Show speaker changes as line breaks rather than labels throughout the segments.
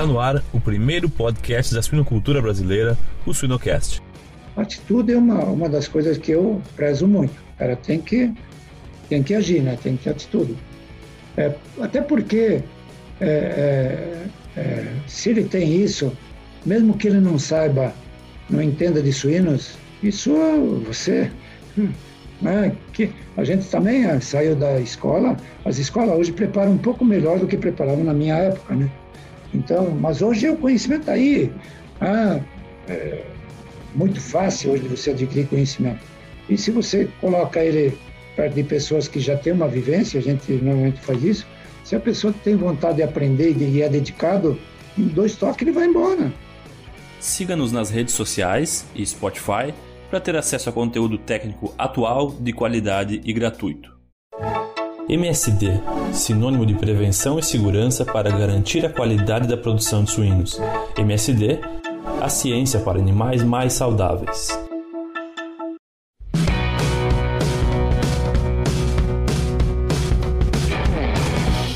Está no ar o primeiro podcast da suinocultura brasileira, o Suinocast.
Atitude é uma, uma das coisas que eu prezo muito. O cara tem que, tem que agir, né? tem que ter atitude. É, até porque é, é, é, se ele tem isso, mesmo que ele não saiba, não entenda de suínos, isso você. Hum, né, que a gente também é, saiu da escola, as escolas hoje preparam um pouco melhor do que preparavam na minha época, né? Então, mas hoje o conhecimento está aí. Ah, é muito fácil hoje você adquirir conhecimento. E se você coloca ele perto de pessoas que já têm uma vivência, a gente normalmente faz isso, se a pessoa tem vontade de aprender e é dedicado, em dois toques ele vai embora.
Siga-nos nas redes sociais e Spotify para ter acesso a conteúdo técnico atual, de qualidade e gratuito. MSD, sinônimo de prevenção e segurança para garantir a qualidade da produção de suínos. MSD, a ciência para animais mais saudáveis.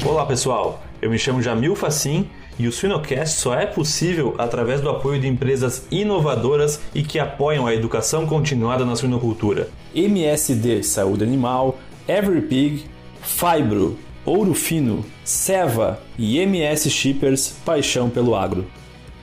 Olá pessoal, eu me chamo Jamil Facim e o Suinocast só é possível através do apoio de empresas inovadoras e que apoiam a educação continuada na suinocultura. MSD Saúde Animal, EveryPig, Fibro, Ouro Fino, Seva e MS Shippers Paixão pelo Agro.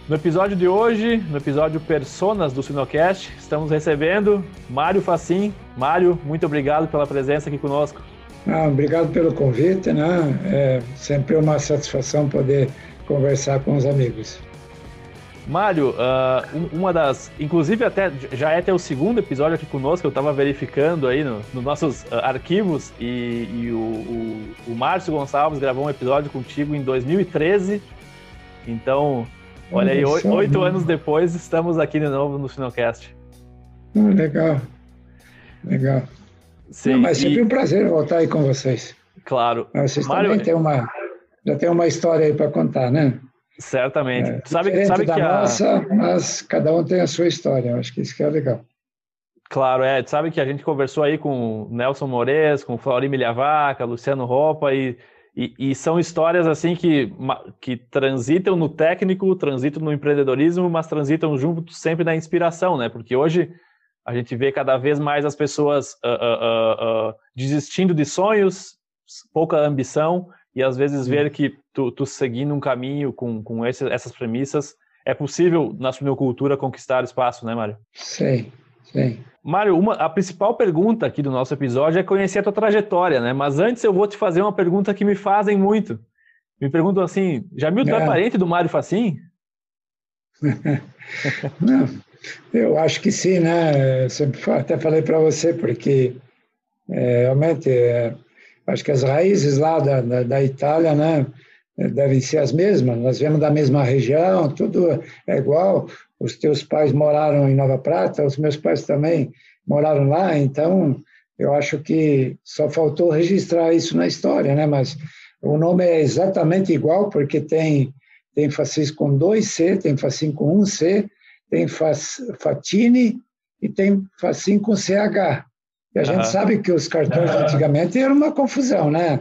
No episódio de hoje, no episódio Personas do Sinocast, estamos recebendo Mário Facim. Mário, muito obrigado pela presença aqui conosco.
Ah, obrigado pelo convite, né? É sempre uma satisfação poder conversar com os amigos.
Mário, uh, uma das. Inclusive, até já é até o segundo episódio aqui conosco, eu estava verificando aí nos no nossos uh, arquivos, e, e o, o, o, Márcio Gonçalves gravou um episódio contigo em 2013. Então, olha aí, oito anos depois, estamos aqui de novo no Finocast.
Ah, legal. Legal. Sim, Não, mas sempre e... um prazer voltar aí com vocês.
Claro.
Vocês Mário... também têm uma, já tem uma história aí para contar, né?
Certamente. É, sabe, sabe que a...
nossa, mas cada um tem a sua história. Acho que isso que é legal.
Claro, é. Sabe que a gente conversou aí com Nelson Mores, com Flori Milhavaca, Luciano Ropa e, e, e, são histórias assim que, que transitam no técnico, transitam no empreendedorismo, mas transitam junto sempre na inspiração, né? Porque hoje a gente vê cada vez mais as pessoas uh, uh, uh, desistindo de sonhos, pouca ambição e às vezes ver que tu, tu seguindo um caminho com, com esse, essas premissas, é possível na suinocultura conquistar espaço, né, Mário?
Sim, sim.
Mário, uma, a principal pergunta aqui do nosso episódio é conhecer a tua trajetória, né? Mas antes eu vou te fazer uma pergunta que me fazem muito. Me perguntam assim, Jamil, tu é, é parente do Mário Facim?
Não, eu acho que sim, né? Eu sempre até falei para você, porque é, realmente é, acho que as raízes lá da, da, da, Itália, né, devem ser as mesmas. Nós viemos da mesma região, tudo é igual. Os teus pais moraram em Nova Prata, os meus pais também moraram lá, então eu acho que só faltou registrar isso na história, né? Mas o nome é exatamente igual, porque tem tem Facis com dois C, tem Facim com um C, tem Fatini e tem Facim com CH. E a gente sabe que os cartões antigamente eram uma confusão, né?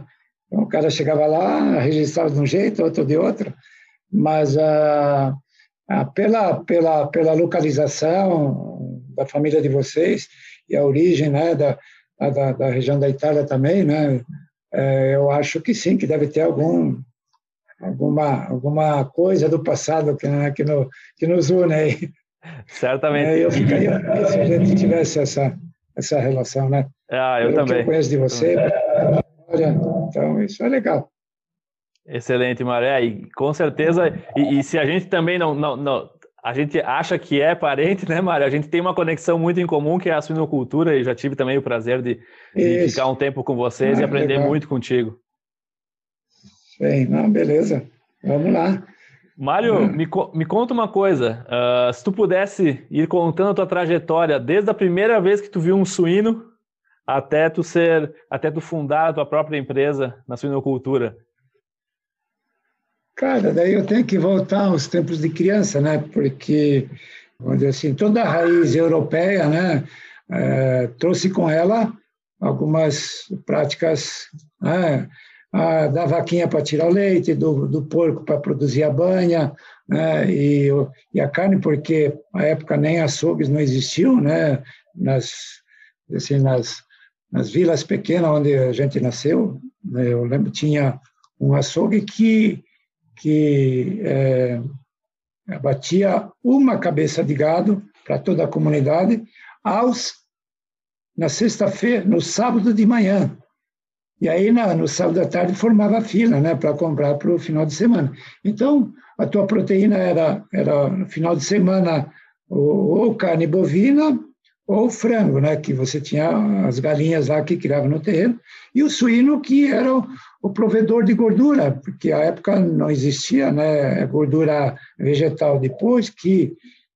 Então, o cara chegava lá, registrava de um jeito, outro de outro, mas ah, ah, pela, pela, pela localização da família de vocês e a origem né, da, da, da região da Itália também, né? É, eu acho que sim, que deve ter algum, alguma, alguma coisa do passado que, né, que, no, que nos une aí.
Certamente.
É, eu ficaria se a gente tivesse essa essa relação, né?
Ah, eu Pelo também. Que
eu conheço de você, então isso é legal.
Excelente, Maré. E com certeza, e, e, se a gente também não, não, não, a gente acha que é parente, né, Mário? A gente tem uma conexão muito em comum que é a suinocultura e já tive também o prazer de, de ficar um tempo com vocês ah, e aprender legal. muito contigo.
Sim, não, beleza. Vamos lá.
Mário, hum. me, me conta uma coisa. Uh, se tu pudesse ir contando a tua trajetória desde a primeira vez que tu viu um suíno até tu ser, até tu fundar a tua própria empresa na suinocultura.
Cara, daí eu tenho que voltar aos tempos de criança, né? Porque, vamos dizer assim, toda a raiz europeia, né? É, trouxe com ela algumas práticas né, ah, da vaquinha para tirar o leite, do, do porco para produzir a banha, né? e, e a carne, porque na época nem açougues não existiam, né? nas, assim, nas, nas vilas pequenas onde a gente nasceu, né? eu lembro tinha um açougue que, que é, abatia uma cabeça de gado para toda a comunidade aos na sexta-feira, no sábado de manhã. E aí, na, no sábado à tarde, formava fila né, para comprar para o final de semana. Então, a tua proteína era, era no final de semana, ou, ou, carne bovina ou frango, né, que você tinha as galinhas lá que criavam no terreno, e o suíno, que era o, o provedor de gordura, porque a época não existia né, gordura vegetal. Depois que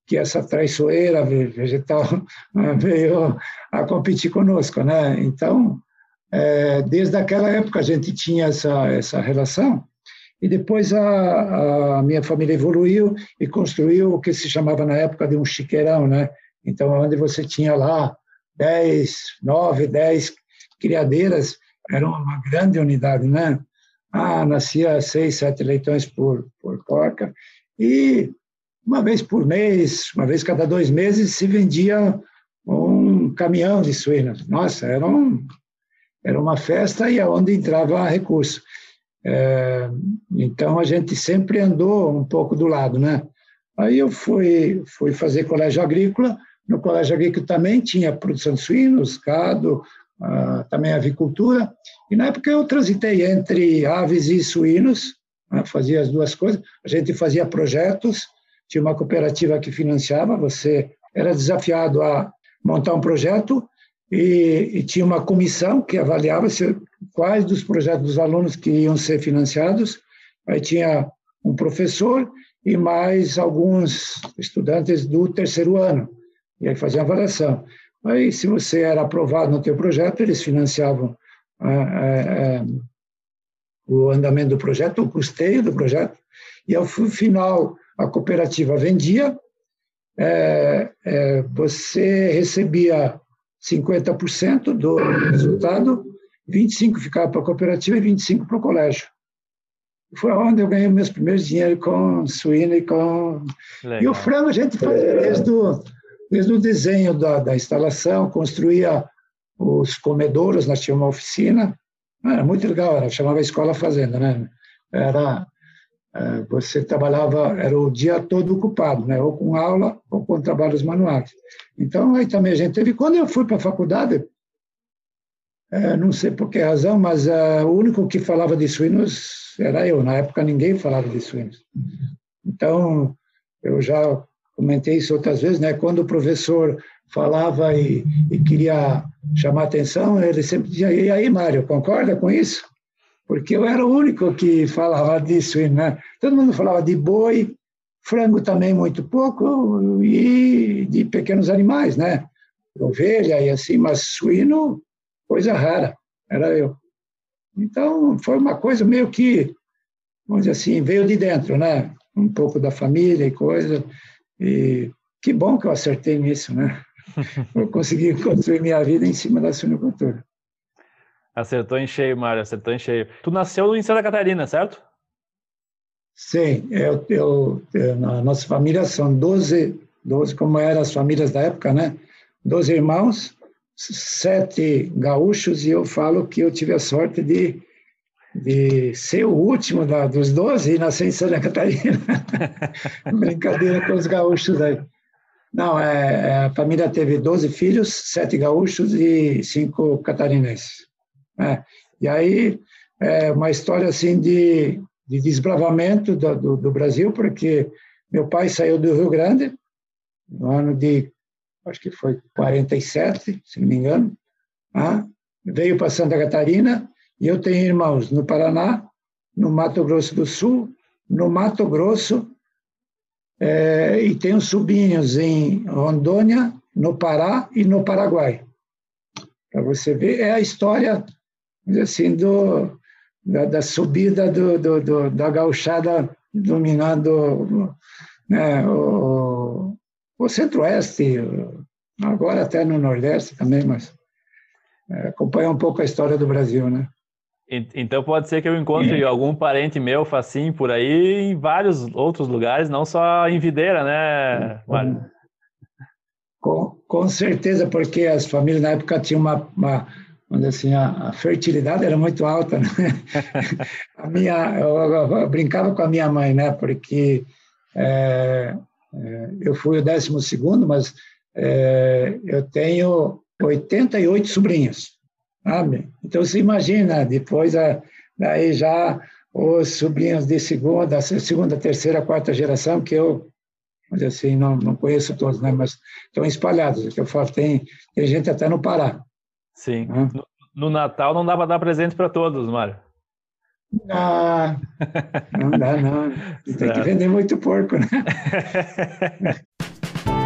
que essa traiçoeira vegetal veio a competir conosco, né? Então, é, desde aquela época a gente tinha essa essa relação e depois a, a, minha família evoluiu e construiu o que se chamava na época de um chiqueirão, né? Então, onde você tinha lá 10, 9, 10 criadeiras, era uma grande unidade, né? Ah, nascia seis, sete leitões por, por porca e uma vez por mês, uma vez cada dois meses, se vendia um caminhão de suínos. Nossa, era, um, era uma festa e aonde é entrava recurso. É, então a gente sempre andou um pouco do lado, né? Aí eu fui, fui fazer colégio agrícola. No colégio agrícola também tinha produção de suínos, gado, ah, também avicultura. E na época eu transitei entre aves e suínos, né? fazia as duas coisas. A gente fazia projetos tinha uma cooperativa que financiava, você era desafiado a montar um projeto e, e tinha uma comissão que avaliava se, quais dos projetos dos alunos que iam ser financiados. Aí tinha um professor e mais alguns estudantes do terceiro ano, e aí faziam avaliação. Aí, se você era aprovado no teu projeto, eles financiavam ah, ah, ah, o andamento do projeto, o custeio do projeto, e ao final a cooperativa vendia, é, é, você recebia 50% do resultado, 25% ficava para a cooperativa e 25% para o colégio. Foi onde eu ganhei meus primeiros dinheiro com suíno e com... Legal. E o frango a gente fazia desde o, desde o desenho da, da instalação, construía os comedouros, nós tínhamos uma oficina, era muito legal, era, chamava Escola Fazenda, né? Era é, você trabalhava, era o dia todo ocupado, né? ou com aula ou com trabalhos manuais. Então, aí também a gente teve. Quando eu fui para a faculdade, é, não sei por que razão, mas é, o único que falava de suínos era eu. Na época, ninguém falava de suínos. Então, eu já comentei isso outras vezes, né? quando o professor falava e, e queria chamar atenção, ele sempre dizia: E aí, Mário, concorda com isso? porque eu era o único que falava disso, né? Todo mundo falava de boi, frango também muito pouco e de pequenos animais, né? Ovelha e assim, mas suíno, coisa rara, era eu. Então, foi uma coisa meio que, vamos dizer assim, veio de dentro, né? Um pouco da família e coisa. E que bom que eu acertei nisso, né? Eu consegui construir minha vida em cima da suinocultura.
Acertou em cheio, Mário, acertou em cheio. Tu nasceu em Santa Catarina, certo?
Sim, eu, eu, eu na nossa família são 12, 12, como eram as famílias da época, né? 12 irmãos, sete gaúchos, e eu falo que eu tive a sorte de, de ser o último da, dos 12 e nascer em Santa Catarina. Brincadeira com os gaúchos aí. Não, é, é, a família teve 12 filhos, sete gaúchos e cinco catarinenses. Né? E aí, é uma história assim de, de desbravamento do, do, do, Brasil, porque meu pai saiu do Rio Grande no ano de, acho que foi 47, se não me engano, né? veio para Santa Catarina, e eu tenho irmãos no Paraná, no Mato Grosso do Sul, no Mato Grosso, é, e tenho sobrinhos em Rondônia, no Pará e no Paraguai. Para você ver, é a história assim, do, da, da subida do, do, do, da gauchada dominando né, o, o centro-oeste, agora até no nordeste também, mas é, acompanha um pouco a história do Brasil, né?
Então pode ser que eu encontre é. algum parente meu, facinho, por aí, em vários outros lugares, não só em Videira, né, Mário?
Com, com certeza, porque as famílias na época tinham uma, uma assim a, a, fertilidade era muito alta. Né? a minha, eu, eu, eu, brincava com a minha mãe, né? Porque é, é, eu fui o décimo segundo, mas é, eu tenho 88 sobrinhos, sabe? Então você imagina depois a, daí já os sobrinhos de segunda, segunda, terceira, quarta geração que eu assim não, não conheço todos, né? Mas estão espalhados. Que eu falo tem tem gente até no Pará.
Sim. Né? No, no, Natal não dá para dar presente para todos, Mário.
Ah, não dá, não. Tem que vender muito porco, né?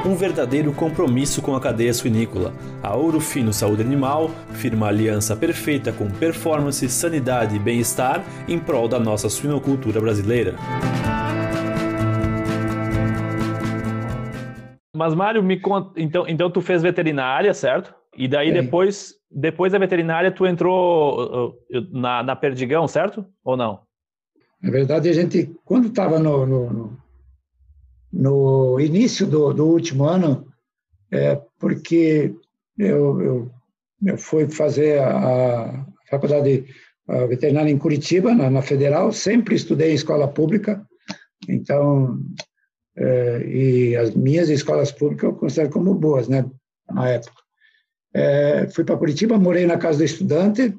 um verdadeiro compromisso com a cadeia suinícola. A Ouro Fino Saúde Animal firma aliança perfeita com performance, sanidade e bem-estar em prol da nossa suinocultura brasileira.
Mas Mário, me conta, então, então tu fez veterinária, certo? E daí depois, depois da veterinária tu entrou uh, uh, na, na Perdigão, certo? Ou não?
Na verdade, a gente, quando estava no, no, no, início do, do último ano, é, porque eu, eu, eu fui fazer a, faculdade veterinária em Curitiba, na, na Federal, sempre estudei em escola pública, então é, e as minhas escolas públicas eu considero como boas, né, na época. É, fui para Curitiba, morei na casa do estudante,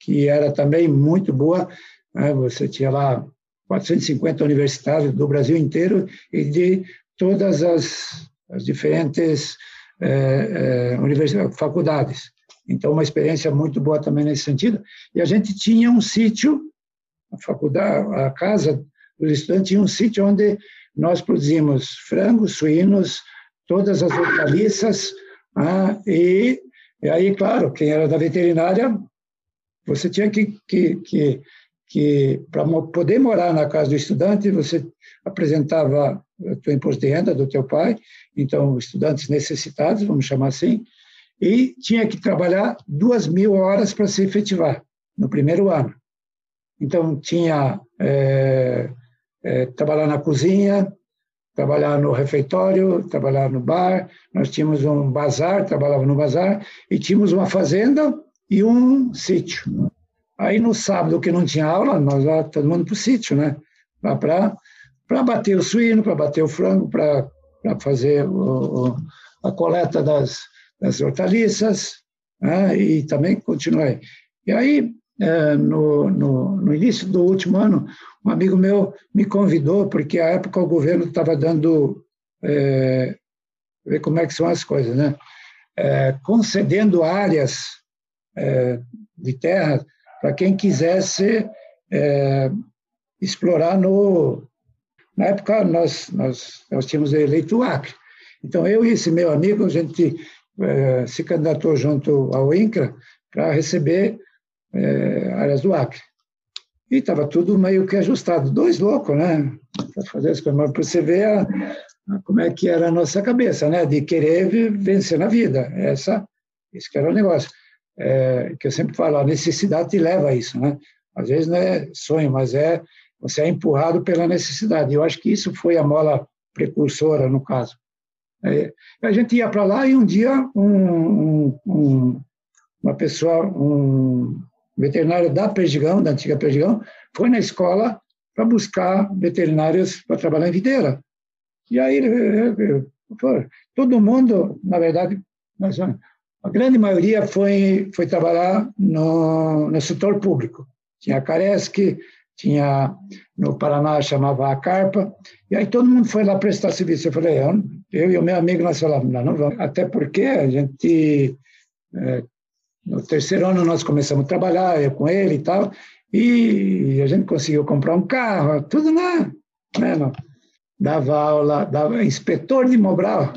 que era também muito boa. Né, você tinha lá 450 universitários do Brasil inteiro e de todas as, as diferentes é, é, faculdades. Então, uma experiência muito boa também nesse sentido. E a gente tinha um sítio, a faculdade, a casa do estudante tinha um sítio onde nós produzimos frangos, suínos, todas as hortaliças, ah, e, e, aí, claro, quem era da veterinária, você tinha que, que, que, que para poder morar na casa do estudante, você apresentava o teu imposto de renda do teu pai, então, estudantes necessitados, vamos chamar assim, e tinha que trabalhar duas mil horas para se efetivar no primeiro ano. Então, tinha é, é, trabalhar na cozinha, trabalhar no refeitório, trabalhar no bar. Nós tínhamos um bazar, trabalhava no bazar, e tínhamos uma fazenda e um sítio. Aí no sábado, que não tinha aula, nós lá, todo mundo para o sítio, né? Para bater o suíno, para bater o frango, para fazer o, o, a coleta das, das hortaliças, né? e também continuei. E aí, é, no, no, no, início do último ano, um amigo meu me convidou, porque à época o governo estava dando, é, ver como é que são as coisas, né? É, concedendo áreas é, de terra para quem quisesse é, explorar no... Na época, nós, nós, nós tínhamos eleito o Acre. Então, eu e esse meu amigo, a gente é, se candidatou junto ao INCRA para receber é, áreas do Acre. E estava tudo meio que ajustado. Dois loucos, né? Para fazer as coisas. Para você ver a, a, como é que era a nossa cabeça, né? De querer vencer na vida. Essa, esse que era o negócio. É, que eu sempre falo, a necessidade te leva a isso, né? Às vezes não é sonho, mas é você é empurrado pela necessidade. Eu acho que isso foi a mola precursora, no caso. É, a gente ia para lá e um dia um, um, um, uma pessoa, um, veterinário da Perdigão, da antiga Perdigão, foi na escola para buscar veterinários para trabalhar em videira. E aí, todo mundo, na verdade, a grande maioria foi, foi trabalhar no, no setor público. Tinha a Caresc, tinha no Paraná chamava a Carpa, e aí todo mundo foi lá prestar serviço. Eu falei, eu, eu e o meu amigo, nós falamos, não, não vamos. Até porque a gente é, no terceiro ano nós começamos a trabalhar, eu com ele e tal, e a gente conseguiu comprar um carro, tudo na, né, no, dava aula, dava inspetor de Mobral.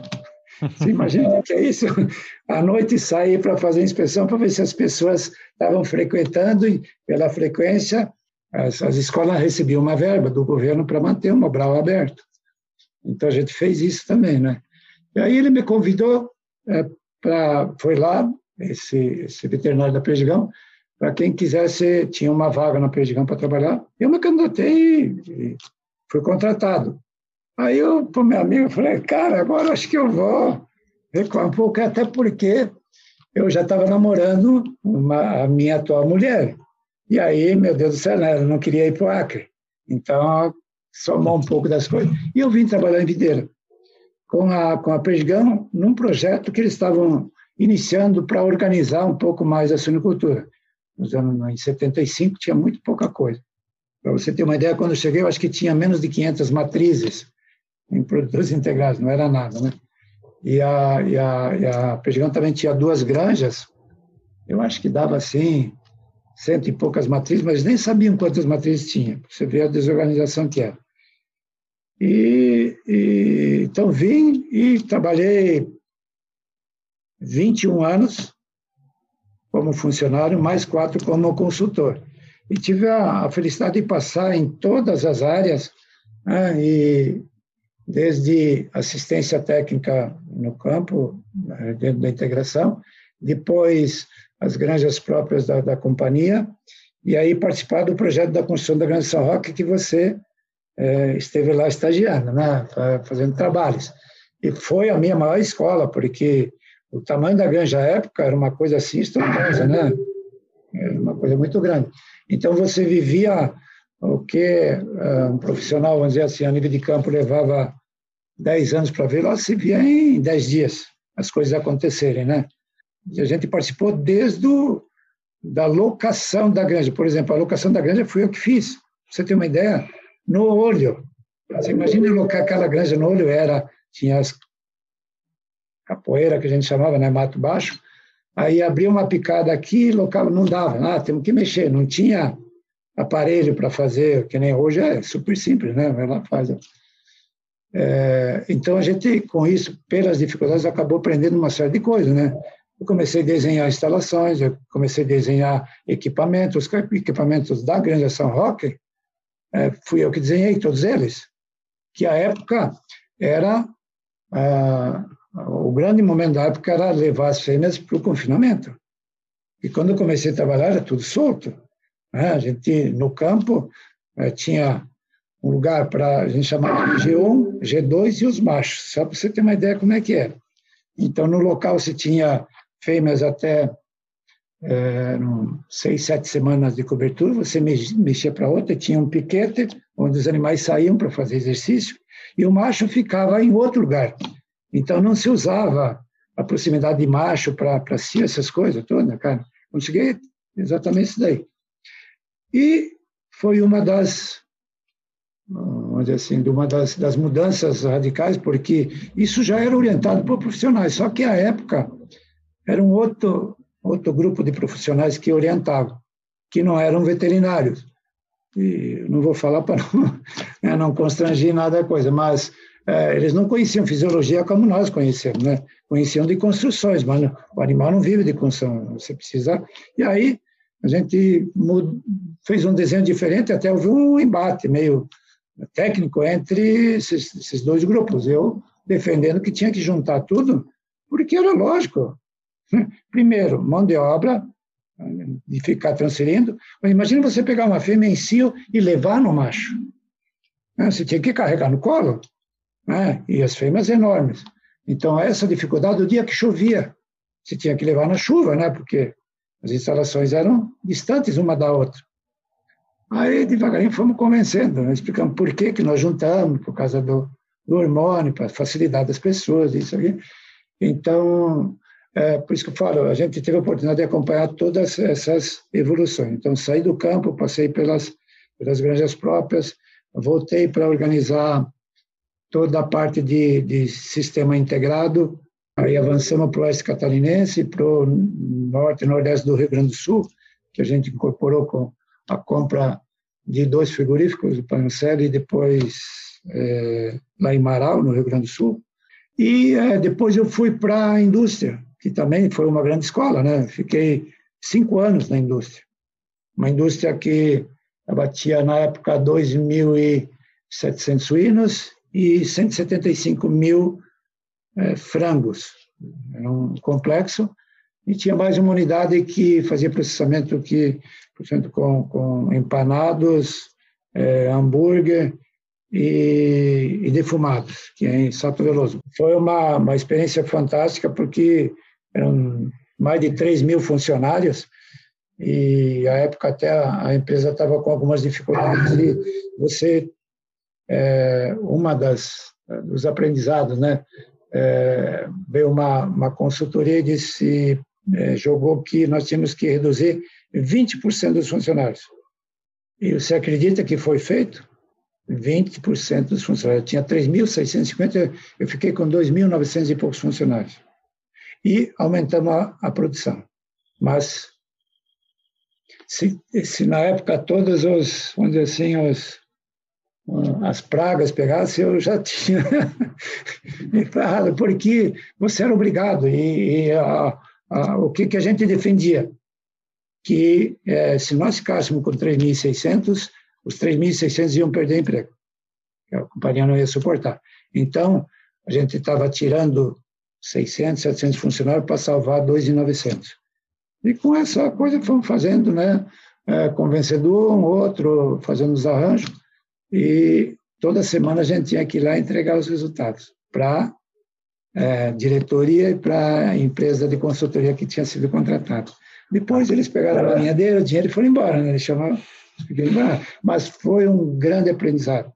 Você imagina o que é isso? À noite sair para fazer inspeção para ver se as pessoas estavam frequentando e pela frequência as, as escolas recebiam uma verba do governo para manter o Mobral aberto. Então a gente fez isso também, né? E aí ele me convidou é, para foi lá esse, esse veterinário da Perdigão, para quem quisesse, tinha uma vaga na Perdigão para trabalhar. Eu me candidatei e fui contratado. Aí eu, para meu amigo, falei, cara, agora acho que eu vou recuar um pouco, até porque eu já estava namorando uma, a minha atual mulher. E aí, meu Deus do céu, né, ela não queria ir para o Acre. Então, somou um pouco das coisas. E eu vim trabalhar em Videira com a, com a Perdigão num projeto que eles estavam iniciando para organizar um pouco mais a suinocultura. Nos anos, em 75 tinha muito pouca coisa. Para você ter uma ideia, quando eu cheguei, eu acho que tinha menos de 500 matrizes em produtores integrados, não era nada, né? E a, e a, e a Perdigão também tinha duas granjas, eu acho que dava assim, cento e poucas matrizes, mas nem sabiam quantas matrizes tinha. Você vê a desorganização que era. E, e, então vim e trabalhei 21 anos como funcionário, mais quatro como consultor. E tive a, a felicidade de passar em todas as áreas, né, e desde assistência técnica no campo, né, dentro da integração, depois as granjas próprias da, da companhia, e aí participar do projeto da construção da Granja São Roque, que você é, esteve lá estagiando, né, fazendo trabalhos. E foi a minha maior escola, porque o tamanho da granja à época era uma coisa assim estrondosa, né? Era uma coisa muito grande. Então você vivia o que uh, um profissional, vamos dizer assim, a nível de campo levava 10 anos para ver, lá se via em 10 dias as coisas acontecerem, né? E a gente participou desde o, da locação da granja. Por exemplo, a locação da granja fui eu que fiz. Você ter uma ideia, no olho. Você imagina locar aquela granja no olho, era, tinha as capoeira que a gente chamava, né, mato baixo. Aí abria uma picada aqui, local não dava, ah, temos que mexer, não tinha aparelho para fazer, que nem hoje é super simples, né? Lá faz. É, então a gente, com isso, pelas dificuldades, acabou aprendendo uma série de coisas, né? Eu comecei a desenhar instalações, eu comecei a desenhar equipamentos, os equipamentos da Granja São Roque, é, fui eu que desenhei todos eles, que a época era o grande momento da época era levar as fêmeas para o confinamento. E quando eu comecei a trabalhar era tudo solto. Né? A gente no campo eh, tinha um lugar para a gente chamava de G1, G2 e os machos, só para você ter uma ideia como é que era. Então no local se tinha fêmeas até é, seis, sete semanas de cobertura, você mexia para outra, tinha um piquete, onde os animais saíam para fazer exercício, e o macho ficava em outro lugar. Então não se usava a proximidade de macho para si, essas coisas todas, cara. Cheguei, exatamente isso daí. E foi uma das, dizer assim, uma das, das mudanças radicais, porque isso já era orientado por profissionais, só que à época era um outro outro grupo de profissionais que orientavam, que não eram veterinários. E não vou falar para não, né, não constrangir nada a coisa, mas é, eles não conheciam fisiologia como nós conhecemos, né? Conheciam de construções, mas o animal não vive de construção, você precisa... E aí a gente fez um desenho diferente, até houve um embate meio técnico entre esses, esses dois grupos. Eu defendendo que tinha que juntar tudo, porque era lógico, Primeiro, mão de obra, de ficar transferindo. Mas imagina você pegar uma fêmea em cio e levar no macho. Né? Você tinha que carregar no colo. Né? E as fêmeas enormes. Então, essa dificuldade, o dia que chovia, você tinha que levar na chuva, né? porque as instalações eram distantes uma da outra. Aí, devagarinho, fomos convencendo, né? por que, que nós juntamos, por causa do, do hormônio, para facilitar das pessoas, isso aqui. Então, é, por isso que eu falo, a gente teve a oportunidade de acompanhar todas essas evoluções. Então, saí do campo, passei pelas, pelas granjas próprias, voltei para organizar toda a parte de, de sistema integrado, aí avançamos para o oeste catarinense, para o norte e nordeste do Rio Grande do Sul, que a gente incorporou com a compra de dois frigoríficos, o Pancel e depois é, lá em Marau, no Rio Grande do Sul. E é, depois eu fui para a indústria, que também foi uma grande escola, né? Fiquei cinco anos na indústria. Uma indústria que abatia, na época, 2.700 suínos e 175 mil é, frangos. Era um complexo. e tinha mais uma unidade que fazia processamento que, portanto, com, com empanados, é, hambúrguer e, e, defumados, que é em Salto Veloso. Foi uma, uma experiência fantástica porque eram mais de 3 mil funcionários e a época até a, a empresa estava com algumas dificuldades e você é, uma das dos aprendizados, né? É, veio uma, uma consultoria e disse é, jogou que nós tínhamos que reduzir 20% dos funcionários. E você acredita que foi feito? 20% dos funcionários. Eu tinha 3.650, eu fiquei com 2.900 e poucos funcionários. E aumentamos a, a produção. Mas, se, se, na época todos os, vamos dizer assim, os, as pragas pegassem, eu já tinha me ferrado, porque você era obrigado. E, e a, ah, o que, que a gente defendia? Que eh, se nós ficássemos com 3.600, os 3.600 iam perder emprego. A companhia não ia suportar. Então, a gente estava tirando 600, 700 funcionários para salvar 2.900. E com essa coisa que fomos fazendo, né? É, convencedor, um outro, fazendo os arranjos, e toda semana a gente tinha que ir lá entregar os resultados para é, diretoria e para a empresa de consultoria que tinha sido contratada. Depois eles pegaram a linha dele, o dinheiro e foram embora, né? Eles chamaram, mas foi um grande aprendizado.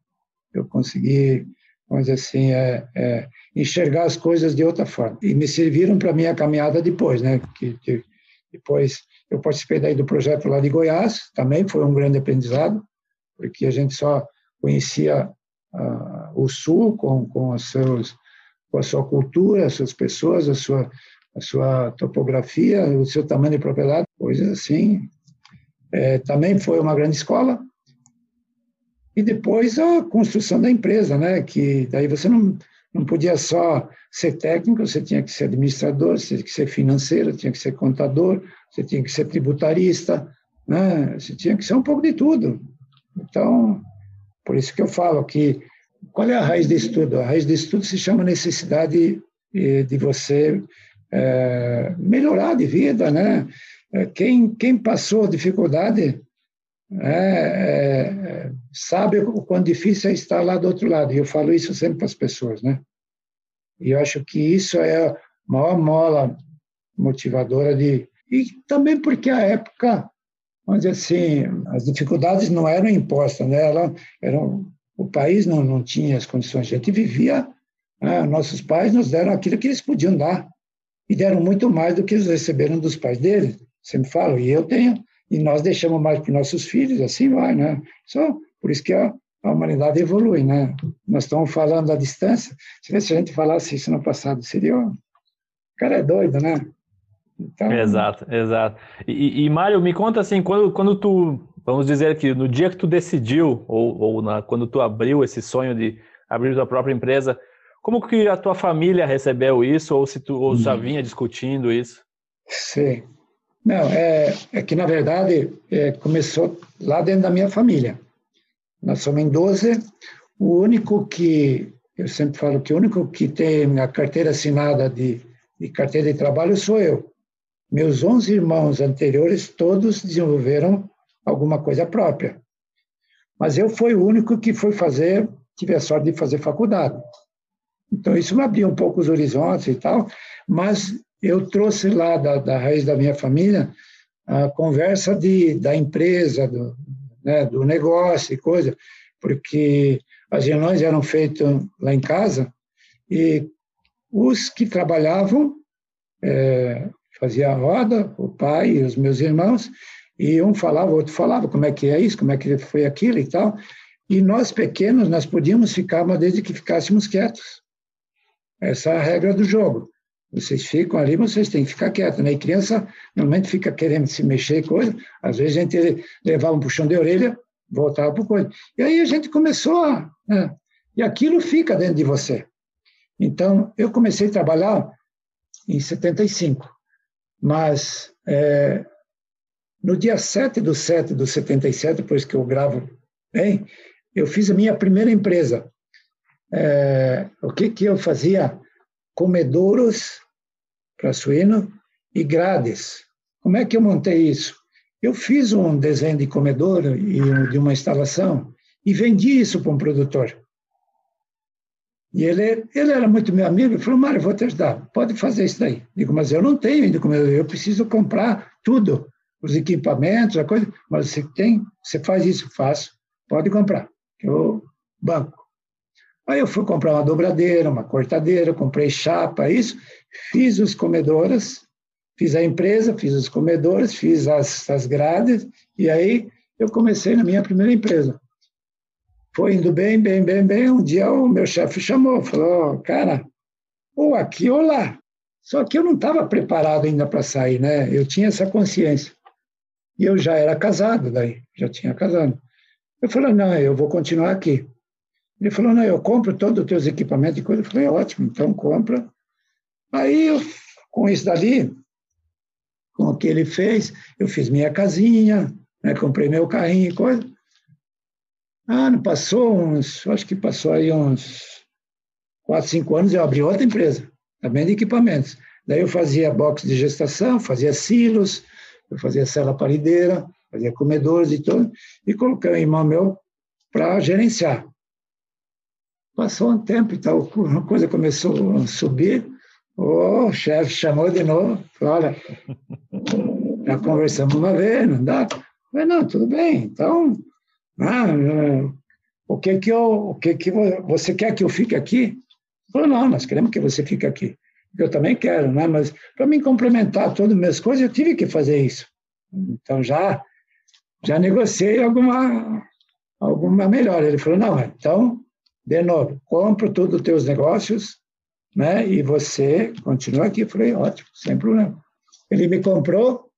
Eu consegui, vamos dizer assim, é, é, enxergar as coisas de outra forma. E me serviram para a minha caminhada depois, né? Que, que, depois eu participei daí do projeto lá de Goiás, também foi um grande aprendizado, porque a gente só conhecia o Sul com, com os seus com a sua cultura, as suas pessoas, a sua, a sua topografia, o seu tamanho de propriedade, coisas assim. É, também foi uma grande escola. E depois a construção da empresa, né? Que daí você não, não podia só ser técnico, você tinha que ser administrador, você tinha que ser financeiro, tinha que ser contador, você tinha que ser tributarista, né? Você tinha que ser um pouco de tudo. Então, por isso que eu falo que qual é a raiz disso tudo? A raiz disso tudo se chama necessidade de você é, melhorar de vida, né? É, quem, quem passou dificuldade é, é, sabe o quão difícil é estar lá do outro lado. E eu falo isso sempre para as pessoas, né? E eu acho que isso é a maior mola motivadora de... E também porque a época, dizer assim, as dificuldades não eram impostas, né? Elas eram o país não, não tinha as condições, a gente vivia, né? nossos pais nos deram aquilo que eles podiam dar, e deram muito mais do que eles receberam dos pais deles, sempre falo, e eu tenho, e nós deixamos mais para nossos filhos, assim vai, né? Só por isso que a, a humanidade evolui, né? Nós estamos falando da distância, se a gente falasse isso no passado, seria, o cara é doido, né?
Então... Exato, exato. E, e Mário, me conta assim, quando, quando tu vamos dizer que no dia que tu decidiu, ou, ou na, quando tu abriu esse sonho de abrir tua própria empresa, como que a tua família recebeu isso, ou se tu ou já uhum. vinha discutindo isso?
Sim. Não, é, é que na verdade é, começou lá dentro da minha família. Nós somos em 12, o único que, eu sempre falo que o único que tem a carteira assinada de, de carteira de trabalho sou eu. Meus 11 irmãos anteriores todos desenvolveram alguma coisa própria. Mas eu fui o único que foi fazer, tive a sorte de fazer faculdade. Então, isso me abriu um pouco os horizontes e tal, mas eu trouxe lá da, da raiz da minha família a conversa de, da empresa, do, né, do negócio e coisa, porque as reuniões eram feitas lá em casa e os que trabalhavam é, fazia a roda, o pai e os meus irmãos, e um falava, o outro falava como é que é isso, como é que foi aquilo e tal. E nós pequenos, nós podíamos ficar, mas desde que ficássemos quietos. Essa é a regra do jogo. Vocês ficam ali, vocês têm que ficar quietos. Né? E criança normalmente fica querendo se mexer coisa. Às vezes a gente levava um puxão de orelha, voltava para coisa. E aí a gente começou a... Né? E aquilo fica dentro de você. Então, eu comecei a trabalhar em 75, mas é, no dia 7 do 7 do 77, depois que eu gravo bem, eu fiz a minha primeira empresa. É, o que, que eu fazia? Comedouros para suíno e grades. Como é que eu montei isso? Eu fiz um desenho de comedor e de uma instalação e vendi isso para um produtor. E ele, ele era muito meu amigo, ele falou, Mário, vou te ajudar, pode fazer isso daí. Digo, mas eu não tenho ainda comedor, eu preciso comprar tudo, os equipamentos, a coisa, mas você tem, você faz isso, faço, pode comprar, eu banco. Aí eu fui comprar uma dobradeira, uma cortadeira, comprei chapa, isso, fiz os comedores, fiz a empresa, fiz os comedores, fiz as, as grades, e aí eu comecei na minha primeira empresa. Foi indo bem, bem, bem, bem. Um dia o meu chefe chamou, falou, cara, ou aqui ou lá. Só que eu não estava preparado ainda para sair, né? Eu tinha essa consciência. E eu já era casado daí, já tinha casado. Eu falei, não, eu vou continuar aqui. Ele falou, não, eu compro todos os teus equipamentos e coisa. Eu falei, ótimo, então compra. Aí, eu, com isso dali, com o que ele fez, eu fiz minha casinha, né, comprei meu carrinho e coisa. Ah, não passou uns, acho que passou aí uns quatro, cinco anos, eu abri outra empresa, também de equipamentos. Daí eu fazia box de gestação, fazia silos, eu fazia cela parideira, fazia comedores e tudo, e coloquei um irmão meu para gerenciar. Passou um tempo e tal, a coisa começou a subir, o chefe chamou de novo, falou, olha, já conversamos uma vez, não dá? Eu falei, não, tudo bem, então ah, o que que eu, o que que você quer que eu fique aqui? Falou, não, nós queremos que você fique aqui. Eu também quero, né? Mas para me complementar todas as minhas coisas, eu tive que fazer isso. Então já já negociei alguma alguma melhora. Ele falou, não, então, de novo, compro todos os teus negócios, né? E você continua aqui. Eu falei, ótimo, sem problema. Ele me comprou.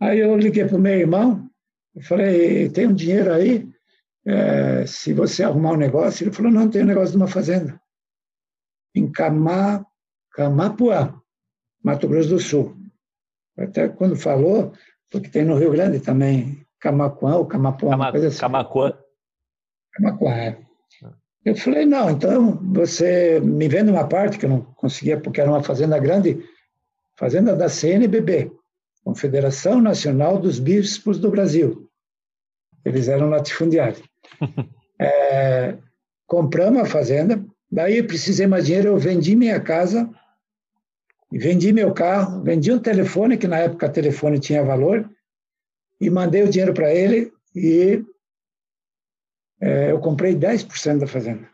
Aí eu liguei para o meu irmão, eu falei, tem um dinheiro aí? É, se você arrumar um negócio. Ele falou, não, tem um negócio de uma fazenda. Em Camá, Camapuã, Mato Grosso do Sul. Até quando falou, porque tem no Rio Grande também, Camacuã ou Camapuã, Cama, coisa assim.
Camacuã.
Camacuã, é. Eu falei, não, então você me vende uma parte que eu não conseguia, porque era uma fazenda grande, fazenda da CNBB. Confederação Nacional dos Bispos do Brasil. Eles eram latifundiários. É, compramos a fazenda, daí eu precisei mais dinheiro, eu vendi minha casa, vendi meu carro, vendi o telefone, que na época o telefone tinha valor, e mandei o dinheiro para ele e é, eu comprei 10% da fazenda.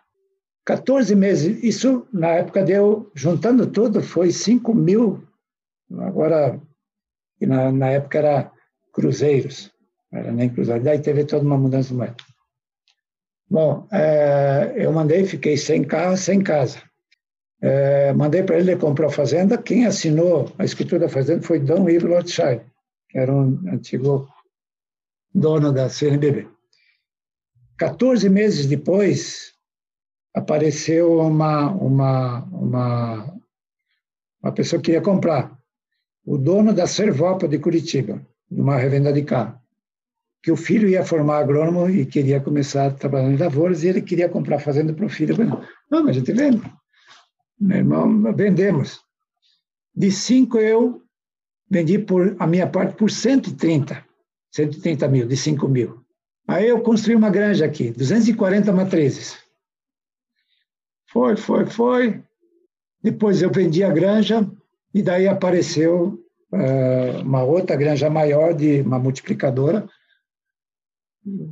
14 meses, isso na época deu, juntando tudo, foi 5 mil, agora que na, na época era cruzeiros, não era nem cruzeiro. Daí teve toda uma mudança de moeda. Bom, é, eu mandei, fiquei sem carro, sem casa. É, mandei para ele, ele comprou a fazenda. Quem assinou a escritura da fazenda foi Dom Ivo Lotshire, que era um antigo dono da CNBB. 14 meses depois, apareceu uma, uma, uma, uma pessoa que queria comprar o dono da Servopa de Curitiba, de uma revenda de carro, que o filho ia formar agrônomo e queria começar a trabalhar em lavouras e ele queria comprar fazenda para o filho. Não, mas a gente vende. Meu irmão, vendemos. De cinco eu vendi por a minha parte por 130, 130 mil, de 5 mil. Aí eu construí uma granja aqui, 240 matrizes. Foi, foi, foi. Depois eu vendi a granja, e daí apareceu uh, uma outra granja maior de uma multiplicadora.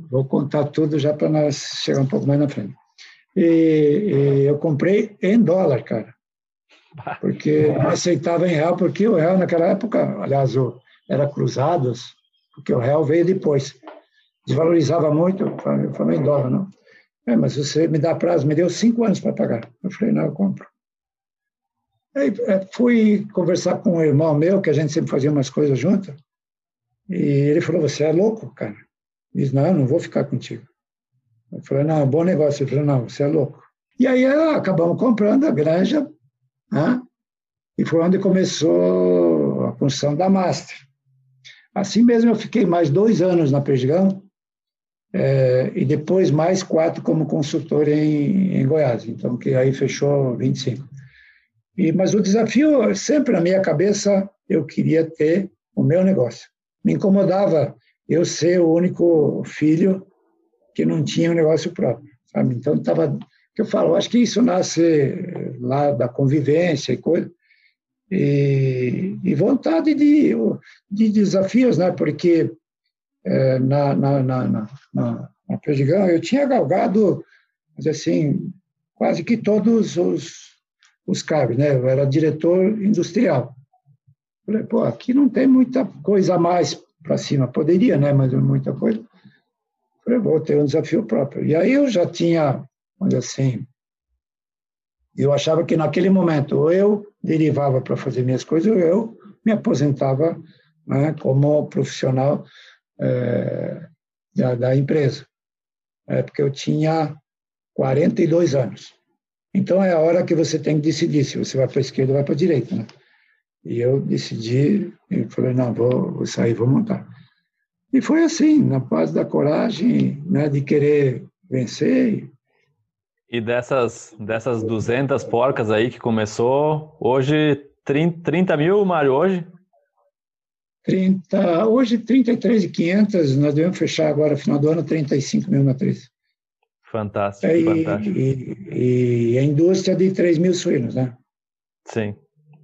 Vou contar tudo já para nós chegar um pouco mais na frente. E, e, eu comprei em dólar, cara. Porque não aceitava em real, porque o real naquela época, aliás, era cruzados, porque o real veio depois. Desvalorizava muito, eu falei em dólar, não. É, mas você me dá prazo, me deu cinco anos para pagar. Eu falei, não, eu compro. Aí é, fui conversar com um irmão meu, que a gente sempre fazia umas coisas juntas, e ele falou: Você é louco, cara? Disse: Não, eu não vou ficar contigo. Eu falei: Não, bom negócio. Ele falou: Não, você é louco. E aí acabamos comprando a granja, né? e foi onde começou a construção da Master. Assim mesmo, eu fiquei mais dois anos na Perdigão, é, e depois mais quatro como consultor em, em Goiás, então que aí fechou 25. E, mas o desafio, sempre na minha cabeça, eu queria ter o meu negócio. Me incomodava eu ser o único filho que não tinha um negócio próprio, sabe? Então, estava que eu falo, acho que isso nasce lá da convivência e coisa, e, e vontade de, de desafios, né? Porque é, na, na, na, na, na Perdigão eu tinha galgado, mas assim, quase que todos os, os cargos, né? Eu era diretor industrial. Falei, pô, aqui não tem muita coisa a mais para cima. Poderia, né? Mas muita coisa. Falei, vou ter um desafio próprio. E aí eu já tinha mas assim, eu achava que naquele momento ou eu derivava para fazer minhas coisas ou eu me aposentava né, como profissional é, da, da, empresa. É porque eu tinha 42 anos. Então é a hora que você tem que decidir se você vai para a esquerda ou vai para a direita. Né? E eu decidi, e falei, não, vou, vou sair, vou montar. E foi assim, na paz da coragem, né, de querer vencer,
e dessas, dessas 200 porcas aí que começou, hoje 30, 30 mil, Mário, hoje?
30, hoje 33,500, nós devemos fechar agora, final do ano, 35 mil matriz.
Fantástico, é, fantástico.
E, e, a indústria de 3 mil suínos, né?
Sim,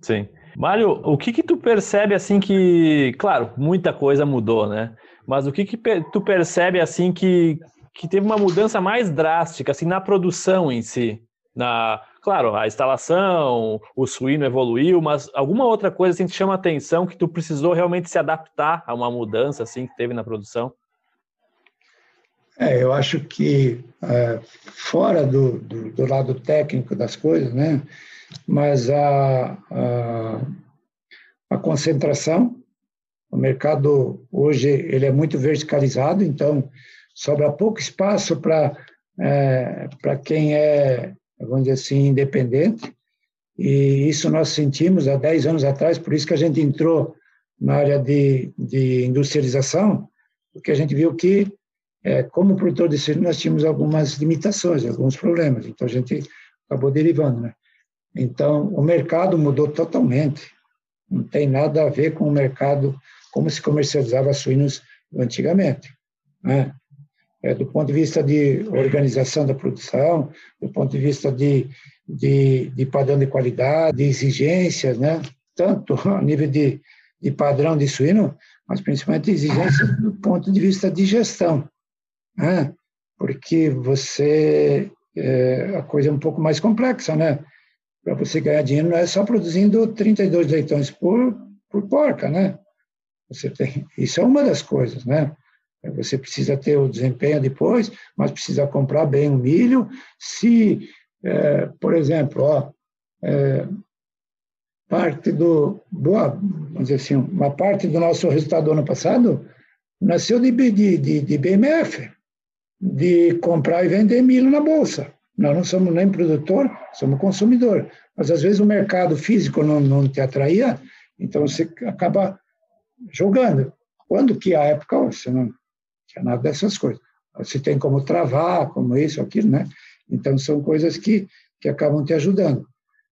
sim. Mário, o que que tu percebe assim que, claro, muita coisa mudou, né? Mas o que que tu percebe assim que, que teve uma mudança mais drástica assim na produção em si. Na, claro, a instalação, o suíno evoluiu, mas alguma outra coisa assim te chama a atenção que tu precisou realmente se adaptar a uma mudança assim que teve na produção?
É, eu acho que é, fora do, do, do, lado técnico das coisas, né? Mas a, a, a concentração, o mercado hoje ele é muito verticalizado, então sobra pouco espaço para é, para quem é, vamos dizer assim, independente. E isso nós sentimos há 10 anos atrás, por isso que a gente entrou na área de, de industrialização, porque a gente viu que, é, como produtor de serviço, nós tínhamos algumas limitações, alguns problemas, então a gente acabou derivando. Né? Então, o mercado mudou totalmente, não tem nada a ver com o mercado como se comercializava suínos antigamente. Né? é, do ponto de vista de organização da produção, do ponto de vista de, de, de padrão de qualidade, de exigências, né? tanto a nível de, de padrão de suíno, mas principalmente exigências do ponto de vista de gestão. Né? Porque você, é, a coisa é um pouco mais complexa, né? Para você ganhar dinheiro não é só produzindo 32 leitões por, por porca, né? Você tem, isso é uma das coisas, né? Você precisa ter o desempenho depois, mas precisa comprar bem o milho. Se, é, por exemplo, ó, é, parte do boa, vamos dizer assim, uma parte do nosso resultado do ano passado nasceu de, de, de, de BMF, de comprar e vender milho na bolsa. Nós não somos nem produtor, somos consumidor. Mas às vezes o mercado físico não, não te atraía, então você acaba jogando. Quando que a época você não tinha nada dessas coisas. Você tem como travar, como isso, aquilo, né? Então, são coisas que, que acabam te ajudando.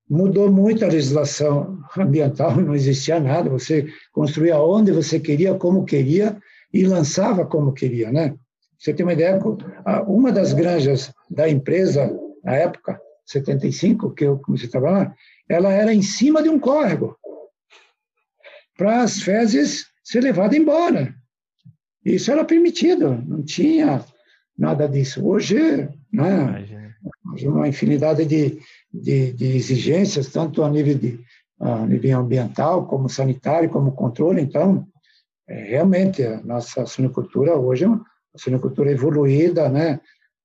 Mudou muito a legislação ambiental, não existia nada, você construía onde você queria, como queria, e lançava como queria, né? Você tem uma ideia, uma das granjas da empresa, na época, 75, que eu comecei a trabalhar, ela era em cima de um córrego, para as fezes ser levadas embora. Isso era permitido, não tinha nada disso. Hoje, né, uma infinidade de, de, de, exigências, tanto a nível, de, a nível ambiental, como sanitário, como controle. Então, é, realmente, a nossa suinocultura hoje é uma suinocultura evoluída, né,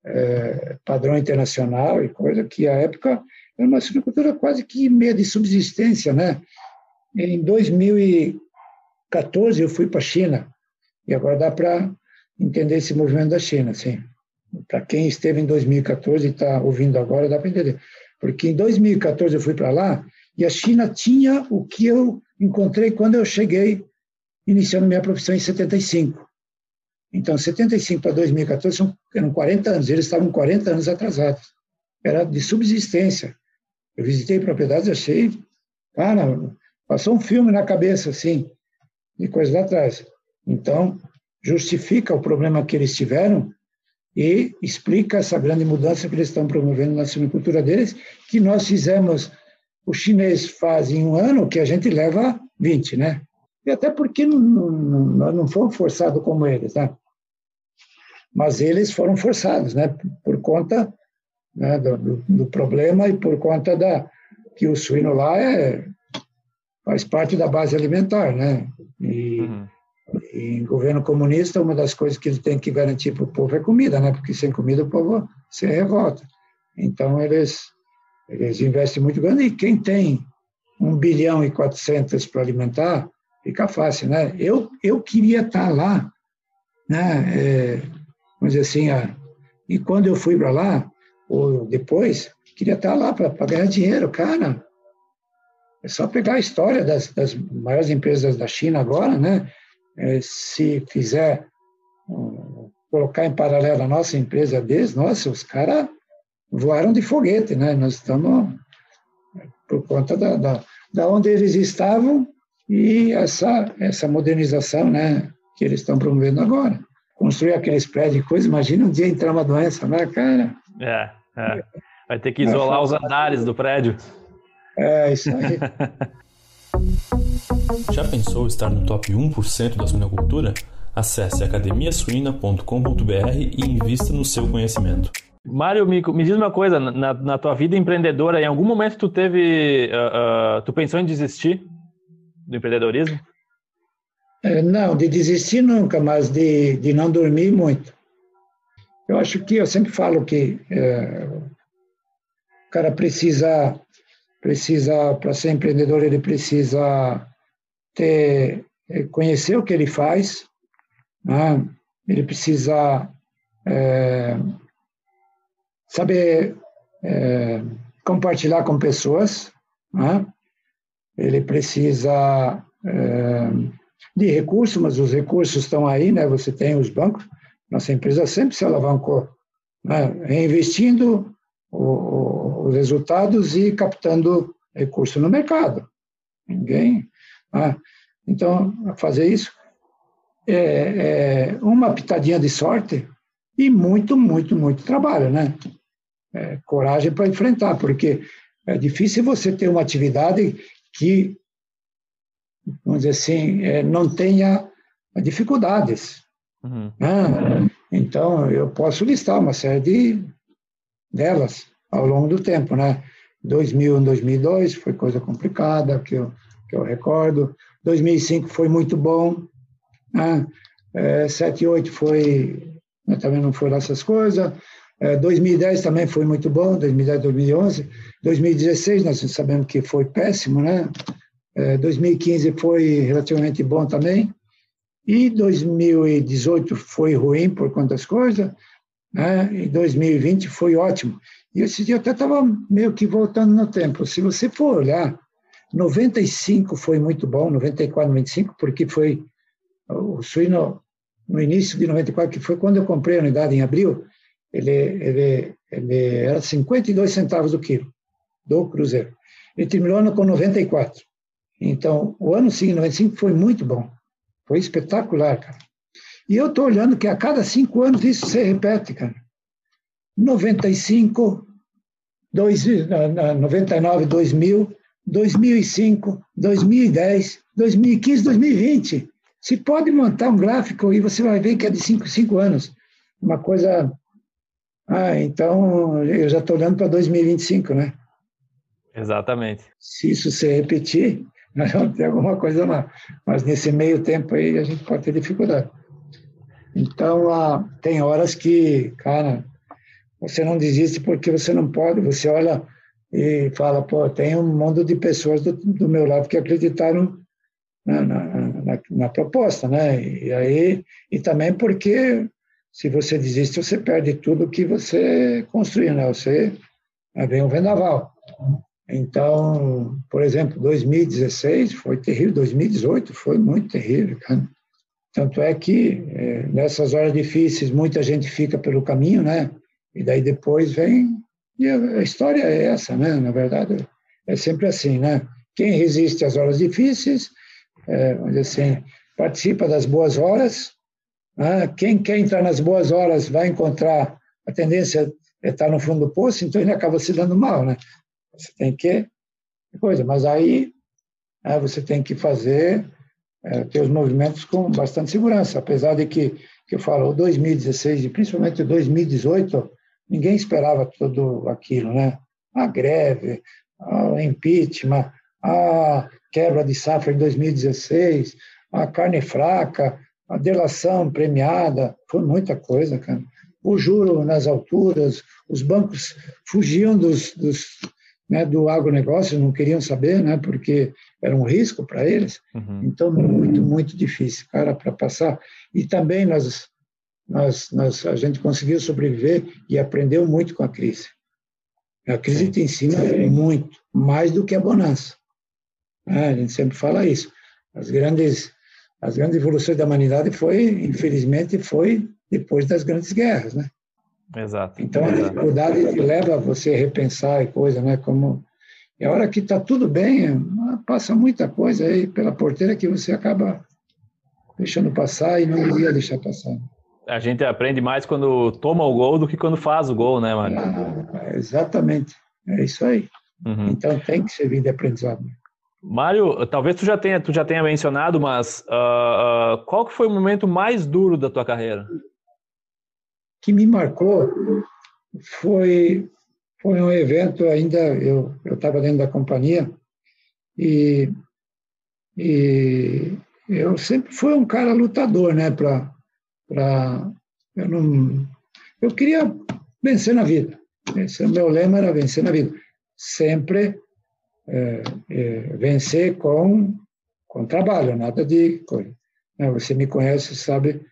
é, padrão internacional e coisa que, à época, era uma suinocultura quase que meia de subsistência. Né? Em 2014, eu fui para a China, e agora dá para entender esse movimento da China, assim. Para quem esteve em 2014 e está ouvindo agora, dá para entender. Porque em 2014 eu fui para lá e a China tinha o que eu encontrei quando eu cheguei, iniciando minha profissão em 75. Então, 75 para 2014 são, eram 40 anos, eles estavam 40 anos atrasados. Era de subsistência. Eu visitei propriedades, achei Cara, passou um filme na cabeça, assim, de coisas lá atrás. Então, justifica o problema que eles tiveram e explica essa grande mudança que eles estão promovendo na suinocultura deles, que nós fizemos, o chinês faz em um ano que a gente leva 20, né? E até porque não, não, nós não fomos forçados como eles, né? Mas eles foram forçados, né? Por conta né, do, do, problema e por conta da que o suíno lá é, faz parte da base alimentar, né? E, uhum. e em governo comunista, uma das coisas que ele tem que garantir para o povo é comida, né? Porque sem comida o povo se revolta. Então, eles, eles investem muito grande e quem tem um bilhão e quatrocentos para alimentar, fica fácil, né? Eu, eu queria estar lá, né? É, vamos dizer assim, a, e quando eu fui para lá, ou depois, queria estar lá para ganhar dinheiro, cara. É só pegar a história das, das maiores empresas da China agora, né? É, se fizer um, colocar em paralelo a nossa empresa deles, nossa, os caras voaram de foguete, né? Nós estamos por conta da, da, da onde eles estavam e essa, essa modernização né, que eles estão promovendo agora. Construir aqueles prédios e coisa, imagina um dia entrar uma doença, né, cara?
É, é. Vai ter que isolar é, os andares do prédio.
É, isso aí.
Já pensou estar no top 1% da suinocultura? Acesse academiasuina.com.br e invista no seu conhecimento.
Mário, me, me, diz uma coisa, na, na, tua vida empreendedora, em algum momento tu teve, uh, uh, tu pensou em desistir do empreendedorismo?
É, não, de desistir nunca, mas de, de não dormir muito. Eu acho que, eu sempre falo que é, o cara precisa, precisa para ser empreendedor, ele precisa ter, é, conhecer o que ele faz, né? ele precisa é, saber é, compartilhar com pessoas, né? ele precisa é, de recursos, mas os recursos estão aí, né? Você tem os bancos, nossa empresa sempre se alavancou, né? reinvestindo os resultados e captando recurso no mercado. Ninguém. Né? Então, fazer isso é, é uma pitadinha de sorte e muito, muito, muito trabalho, né? É, coragem para enfrentar, porque é difícil você ter uma atividade que, vamos dizer assim, é, não tenha dificuldades. Uhum. Né? Então, eu posso listar uma série de delas ao longo do tempo, né? 2000 2002 foi coisa complicada, que eu, que eu recordo. 2005 foi muito bom. Né? É, 7 e 8 foi, também não foram essas coisas. É, 2010 também foi muito bom, 2010, 2011. 2016 nós sabemos que foi péssimo, né? É, 2015 foi relativamente bom também. E 2018 foi ruim por quantas coisas, né? E 2020 foi ótimo. E esse dia eu até estava meio que voltando no tempo. Se você for olhar, 95 foi muito bom, 94, 95, porque foi o suíno no início de 94, que foi quando eu comprei a unidade em abril, ele, ele, ele era 52 centavos o quilo do Cruzeiro. Ele terminou com 94. Então, o ano seguinte, 95, foi muito bom. Foi espetacular, cara. E eu estou olhando que a cada cinco anos isso se repete, cara. 95, dois, 99, 2000, 2005, 2010, 2015, 2020. Se pode montar um gráfico e você vai ver que é de cinco, cinco anos. Uma coisa ah, então eu já estou olhando para 2025, né?
Exatamente.
Se isso se repetir, nós vamos ter alguma coisa lá. Mas nesse meio tempo aí a gente pode ter dificuldade. Então, ah, tem horas que, cara, você não desiste porque você não pode. Você olha e fala, pô, tem um mundo de pessoas do, do meu lado que acreditaram na, na, na, na proposta, né? E aí, e também porque se você desiste, você perde tudo que você construiu, né? Você vem um vendaval. Então, por exemplo, 2016 foi terrível, 2018 foi muito terrível, cara. Tanto é que é, nessas horas difíceis muita gente fica pelo caminho, né? E daí depois vem e a história é essa, né? Na verdade, é sempre assim, né? quem resiste às horas difíceis, é, assim, participa das boas horas. Né? Quem quer entrar nas boas horas vai encontrar a tendência é estar no fundo do poço, então ele acaba se dando mal, né? Você tem que coisa, mas aí é, você tem que fazer é, ter os movimentos com bastante segurança, apesar de que que eu falo, o 2016 e principalmente o 2018, ninguém esperava tudo aquilo, né? A greve, o impeachment, a quebra de safra em 2016, a carne fraca, a delação premiada, foi muita coisa, cara. O juro nas alturas, os bancos fugiam dos, dos né, do agronegócio, não queriam saber, né, porque era um risco para eles. Uhum. Então, muito, muito difícil, cara, para passar. E também nós, nós, nós, a gente conseguiu sobreviver e aprendeu muito com a crise. A crise Sim. te ensina muito, mais do que a bonança. É, a gente sempre fala isso. As grandes, as grandes evoluções da humanidade foi, infelizmente, foi depois das grandes guerras, né?
Exato.
Então a dificuldade leva você a repensar e coisa, né? Como e a hora que está tudo bem, passa muita coisa aí pela porteira que você acaba deixando passar e não devia deixar passar.
A gente aprende mais quando toma o gol do que quando faz o gol, né, Mário?
Ah, exatamente. É isso aí. Uhum. Então tem que servir de aprendizado.
Mário, talvez tu já tenha, tu já tenha mencionado, mas uh, uh, qual que foi o momento mais duro da tua carreira?
Que me marcou foi foi um evento ainda eu estava dentro da companhia e e eu sempre fui um cara lutador, né? Para para eu não eu queria vencer na vida. Esse é o meu lema era vencer na vida. Sempre é, é, vencer com, com trabalho, nada de coisa. Né? Você me conhece, sabe,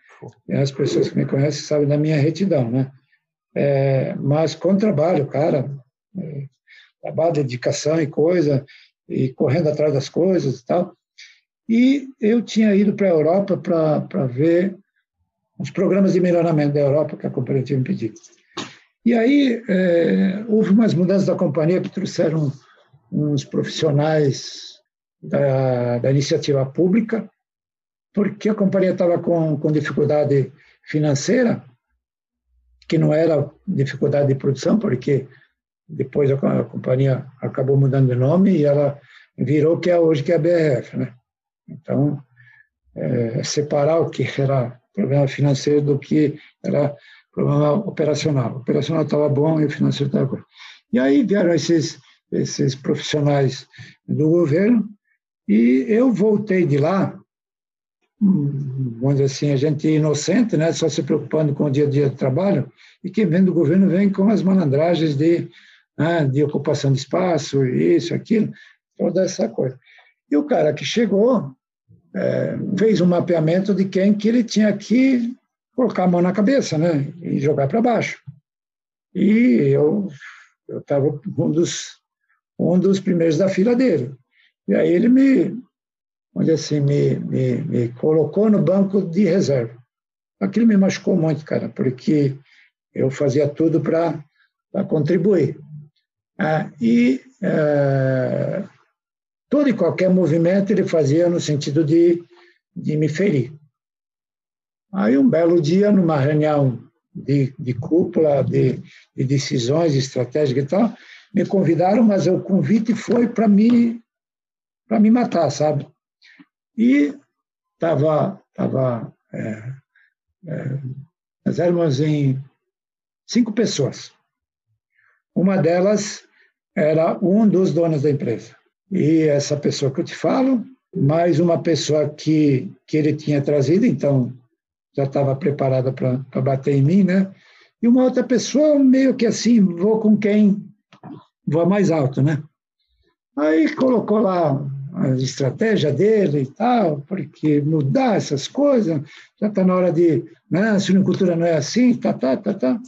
as pessoas que me conhecem sabem da minha retidão, né? É, mas com trabalho, cara, é, trabalho, dedicação e coisa, e correndo atrás das coisas e tal. E eu tinha ido para a Europa para ver os programas de melhoramento da Europa que a companhia tinha me pedido. E aí é, houve umas mudanças da companhia que trouxeram uns profissionais da, da iniciativa pública, porque a companhia estava com, com dificuldade financeira, que não era dificuldade de produção, porque depois a, a companhia acabou mudando de nome e ela virou o que é hoje, que é a BRF. Né? Então, é, separar o que era problema financeiro do que era problema operacional. O operacional estava bom e o financeiro estava bom. E aí vieram esses esses profissionais do governo, e eu voltei de lá, vamos dizer assim, a gente inocente, né, só se preocupando com o dia a dia do trabalho, e quem vem do governo vem com as malandragens de, né, de ocupação de espaço, isso, aquilo, toda essa coisa. E o cara que chegou é, fez um mapeamento de quem que ele tinha que colocar a mão na cabeça, né, e jogar para baixo. E eu eu estava um dos um dos primeiros da fila dele. E aí ele me, onde assim, me, me, me colocou no banco de reserva. Aquilo me machucou muito, cara, porque eu fazia tudo para contribuir. Ah, e é, todo e qualquer movimento ele fazia no sentido de, de me ferir. Aí, um belo dia, numa reunião de, de cúpula, de, de decisões estratégicas e tal, me convidaram, mas o convite foi para me me matar, sabe? E tava tava é, é, nós éramos em cinco pessoas. Uma delas era um dos donos da empresa. E essa pessoa que eu te falo, mais uma pessoa que, que ele tinha trazido, então já estava preparada para bater em mim, né? E uma outra pessoa, meio que assim, vou com quem voa mais alto, né? Aí colocou lá a estratégia dele e tal, porque mudar essas coisas, já está na hora de, né, suinocultura não é assim, tá, tá, tá, tá.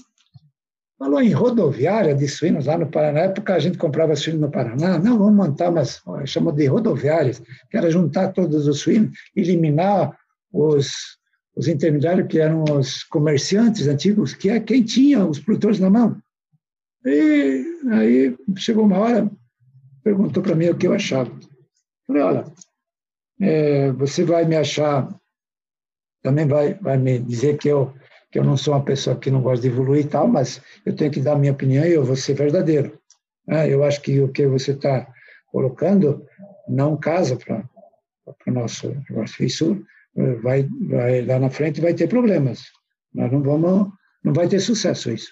Falou em rodoviária de suínos lá no Paraná. Na época a gente comprava suíno no Paraná. Não, vamos montar umas, chamou de rodoviárias, que era juntar todos os suínos, eliminar os, os intermediários que eram os comerciantes antigos, que é quem tinha os produtores na mão. E aí chegou uma hora, perguntou para mim o que eu achava. Falei, olha, é, você vai me achar, também vai, vai me dizer que eu, que eu não sou uma pessoa que não gosta de evoluir e tal, mas eu tenho que dar a minha opinião e eu vou ser verdadeiro. É, eu acho que o que você está colocando não casa para o nosso negócio. Isso eh, vai, vai lá na frente vai ter problemas. Nós não vamos, não vai ter sucesso isso.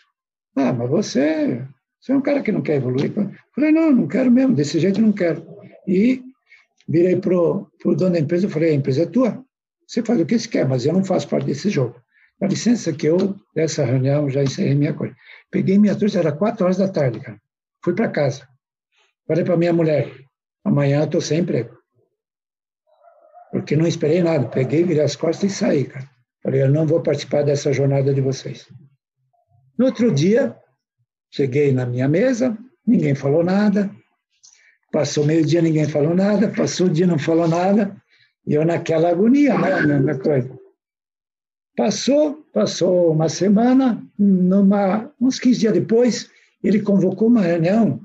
Ah, mas você, você é um cara que não quer evoluir. falei, não, não quero mesmo, desse jeito não quero. E virei pro, pro dono da empresa e falei, a empresa é tua, você faz o que você quer, mas eu não faço parte desse jogo. Dá licença que eu, dessa reunião, já encerrei minha coisa. Peguei minha turma, era quatro horas da tarde, cara. Fui para casa. Falei para minha mulher, amanhã eu estou sem emprego. Porque não esperei nada. Peguei, virei as costas e saí, cara. Falei, eu não vou participar dessa jornada de vocês. No outro dia, cheguei na minha mesa, ninguém falou nada. Passou meio dia, ninguém falou nada. Passou o dia, não falou nada. E eu naquela agonia, né, na coisa. Passou, passou uma semana, numa, uns 15 dias depois, ele convocou uma reunião,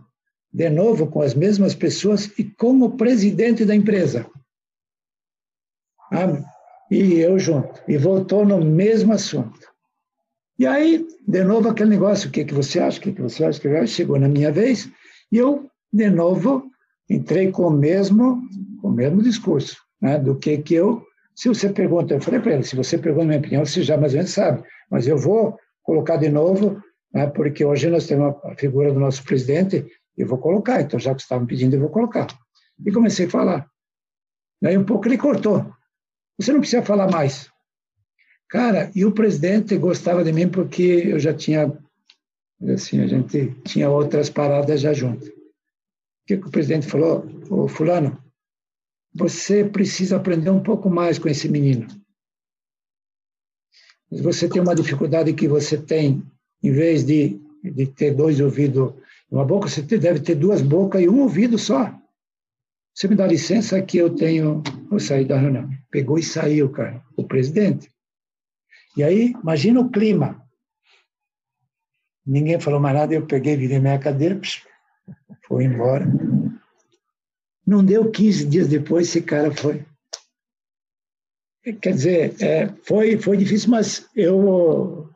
de novo, com as mesmas pessoas e com o presidente da empresa. Ah, e eu junto. E voltou no mesmo assunto. E aí, de novo, aquele negócio: o que, que você acha? O que, que você acha? Que chegou na minha vez, e eu, de novo, entrei com o mesmo, com o mesmo discurso, né, do que, que eu. Se você pergunta, eu falei para ele: se você pergunta minha opinião, você já mais ou menos sabe, mas eu vou colocar de novo, né, porque hoje nós temos a figura do nosso presidente, eu vou colocar, então já que estavam pedindo, eu vou colocar. E comecei a falar. Daí um pouco ele cortou. Você não precisa falar mais. Cara, e o presidente gostava de mim porque eu já tinha, assim, a gente tinha outras paradas já junto. O que, que o presidente falou? Ô, fulano, você precisa aprender um pouco mais com esse menino. Você tem uma dificuldade que você tem, em vez de, de ter dois ouvidos e uma boca, você deve ter duas bocas e um ouvido só. Você me dá licença que eu tenho. Vou sair da reunião. Pegou e saiu, cara, o presidente. E aí, imagina o clima. Ninguém falou mais nada, eu peguei, virei minha cadeira, foi embora. Não deu 15 dias depois, esse cara foi. Quer dizer, é, foi, foi difícil, mas eu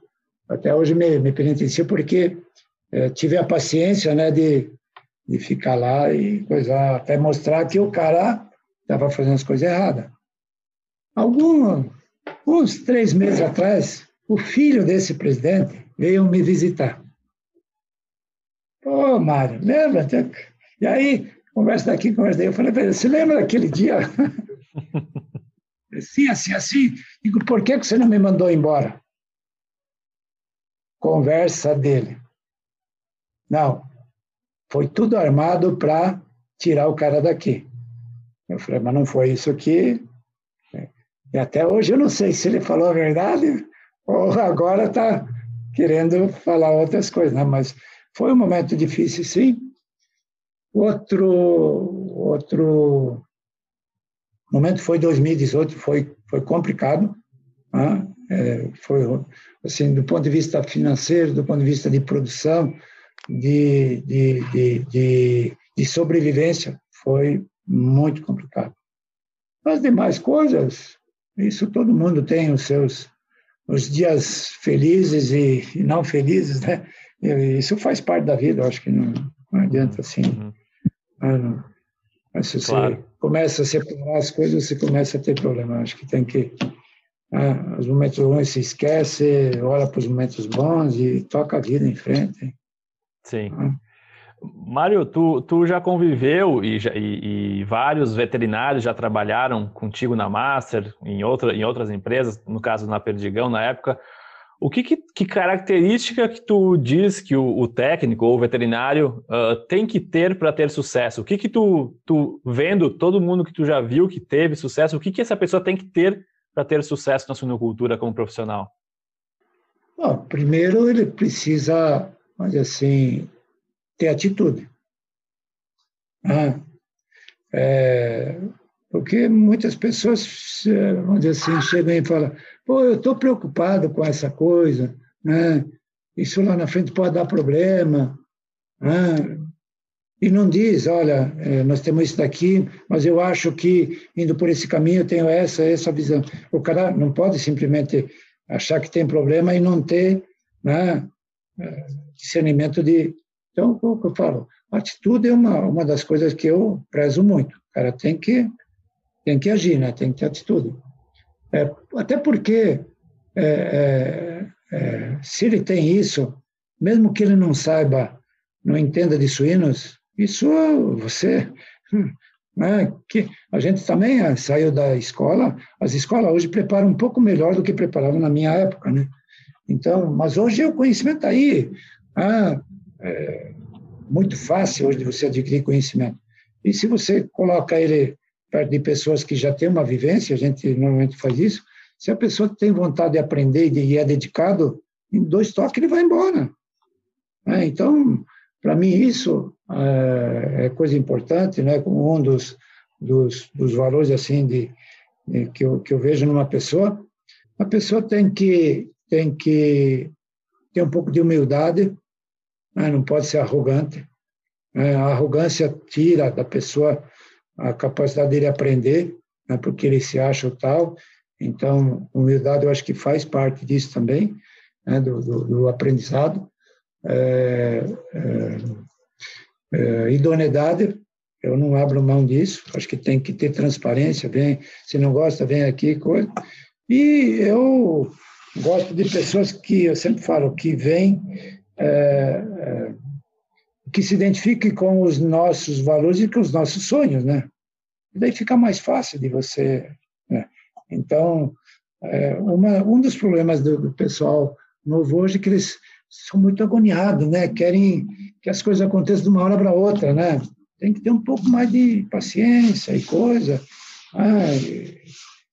até hoje me, me penitencio porque é, tive a paciência né, de de ficar lá e coisa, até mostrar que o cara estava fazendo as coisas erradas. Algum, uns três meses atrás, o filho desse presidente veio me visitar. Ô, Mário, lembra? E aí, conversa daqui, conversa daí. Eu falei você lembra daquele dia? Sim, assim, assim. Digo, por que você não me mandou embora? Conversa dele. Não, foi tudo armado para tirar o cara daqui. Eu falei, mas não foi isso aqui. E até hoje eu não sei se ele falou a verdade ou agora está querendo falar outras coisas, né? mas foi um momento difícil, sim. Outro, outro momento foi 2018, foi, foi complicado. Né? É, foi, assim, do ponto de vista financeiro, do ponto de vista de produção, de, de, de, de, de sobrevivência foi muito complicado. As demais coisas, isso todo mundo tem os seus os dias felizes e, e não felizes, né? Isso faz parte da vida, eu acho que não, não adianta assim. Uhum. Ah, mas se claro. você começa a separar as coisas, você começa a ter problema. Eu acho que tem que. Ah, os momentos ruins se esquece, olha para os momentos bons e toca a vida em frente.
Sim. Hum. Mário, tu, tu já conviveu e, e, e, vários veterinários já trabalharam contigo na Master, em, outra, em outras empresas, no caso na Perdigão, na época. O que, que, que característica que tu diz que o, o técnico ou o veterinário uh, tem que ter para ter sucesso? O que que tu, tu, vendo todo mundo que tu já viu que teve sucesso, o que que essa pessoa tem que ter para ter sucesso na suinocultura como profissional?
Bom, primeiro ele precisa mas assim, ter atitude. Ah, é, porque muitas pessoas, vamos dizer assim, chegam e falam, pô, eu estou preocupado com essa coisa, né? isso lá na frente pode dar problema. Né? e não diz, olha, é, nós temos isso daqui, mas eu acho que indo por esse caminho eu tenho essa, essa visão. O cara não pode simplesmente achar que tem problema e não ter né, é, discernimento de. Então, o que eu falo, atitude é uma, uma das coisas que eu prezo muito. O cara tem que, tem que agir, né? tem que ter atitude. É, até porque, é, é, é se ele tem isso, mesmo que ele não saiba, não entenda de suínos, isso você. Né, que a gente também eh, saiu da escola, as escolas hoje preparam um pouco melhor do que preparavam na minha época, né? Então, mas hoje o conhecimento está aí. Ah, é muito fácil hoje de você adquirir conhecimento. E se você coloca ele perto de pessoas que já têm uma vivência, a gente normalmente faz isso, se a pessoa tem vontade de aprender e é dedicado, em dois toques ele vai embora. É, então, para mim, isso é, é, coisa importante, né? como um dos, dos, dos valores assim de, de, que, eu, que eu vejo numa pessoa. A pessoa tem que, tem que ter um pouco de humildade, né? não pode ser arrogante. Né? A arrogância tira da pessoa a capacidade dele aprender, né? porque ele se acha tal. Então, humildade eu acho que faz parte disso também, né? do, do, do aprendizado é, é, é, idoneidade, eu não abro mão disso, acho que tem que ter transparência, vem, se não gosta, vem aqui, coisa. E eu gosto de pessoas que, eu sempre falo, que vêm, é, é, que se identifiquem com os nossos valores e com os nossos sonhos, né? E daí fica mais fácil de você... Né? Então, é, uma, um dos problemas do, do pessoal novo hoje é que eles são muito agoniados, né? Querem que as coisas aconteçam de uma hora para outra, né? Tem que ter um pouco mais de paciência e coisa. Ah,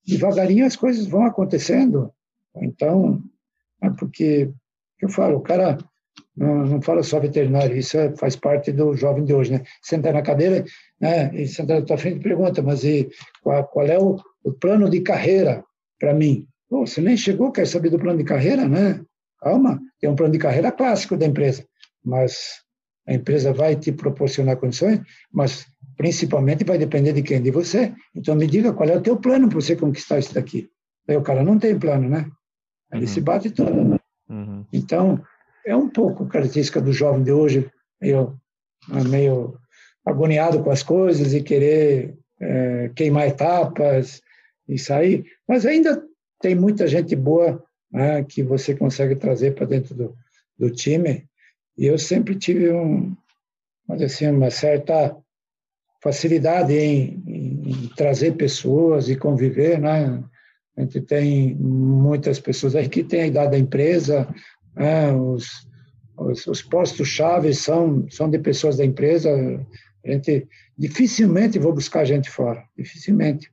devagarinho as coisas vão acontecendo. Então, é porque eu falo, o cara não, não fala só veterinário, isso é, faz parte do jovem de hoje, né? Senta na cadeira, né? E senta na tua frente e pergunta, mas e qual, qual é o, o plano de carreira para mim? Pô, você nem chegou, quer saber do plano de carreira, né? Calma, tem um plano de carreira clássico da empresa, mas a empresa vai te proporcionar condições, mas principalmente vai depender de quem? De você. Então me diga qual é o teu plano para você conquistar isso daqui. Aí o cara não tem plano, né? Ele uhum. se bate todo. Né? Uhum. Então, é um pouco característica do jovem de hoje, meio, meio agoniado com as coisas e querer é, queimar etapas e sair. Mas ainda tem muita gente boa né, que você consegue trazer para dentro do, do time. E eu sempre tive um, assim, uma certa facilidade em, em, trazer pessoas e conviver, né? A gente tem muitas pessoas aí que têm a idade da empresa, né? os, os, os postos-chave são, são de pessoas da empresa. A gente dificilmente vou buscar gente fora, dificilmente.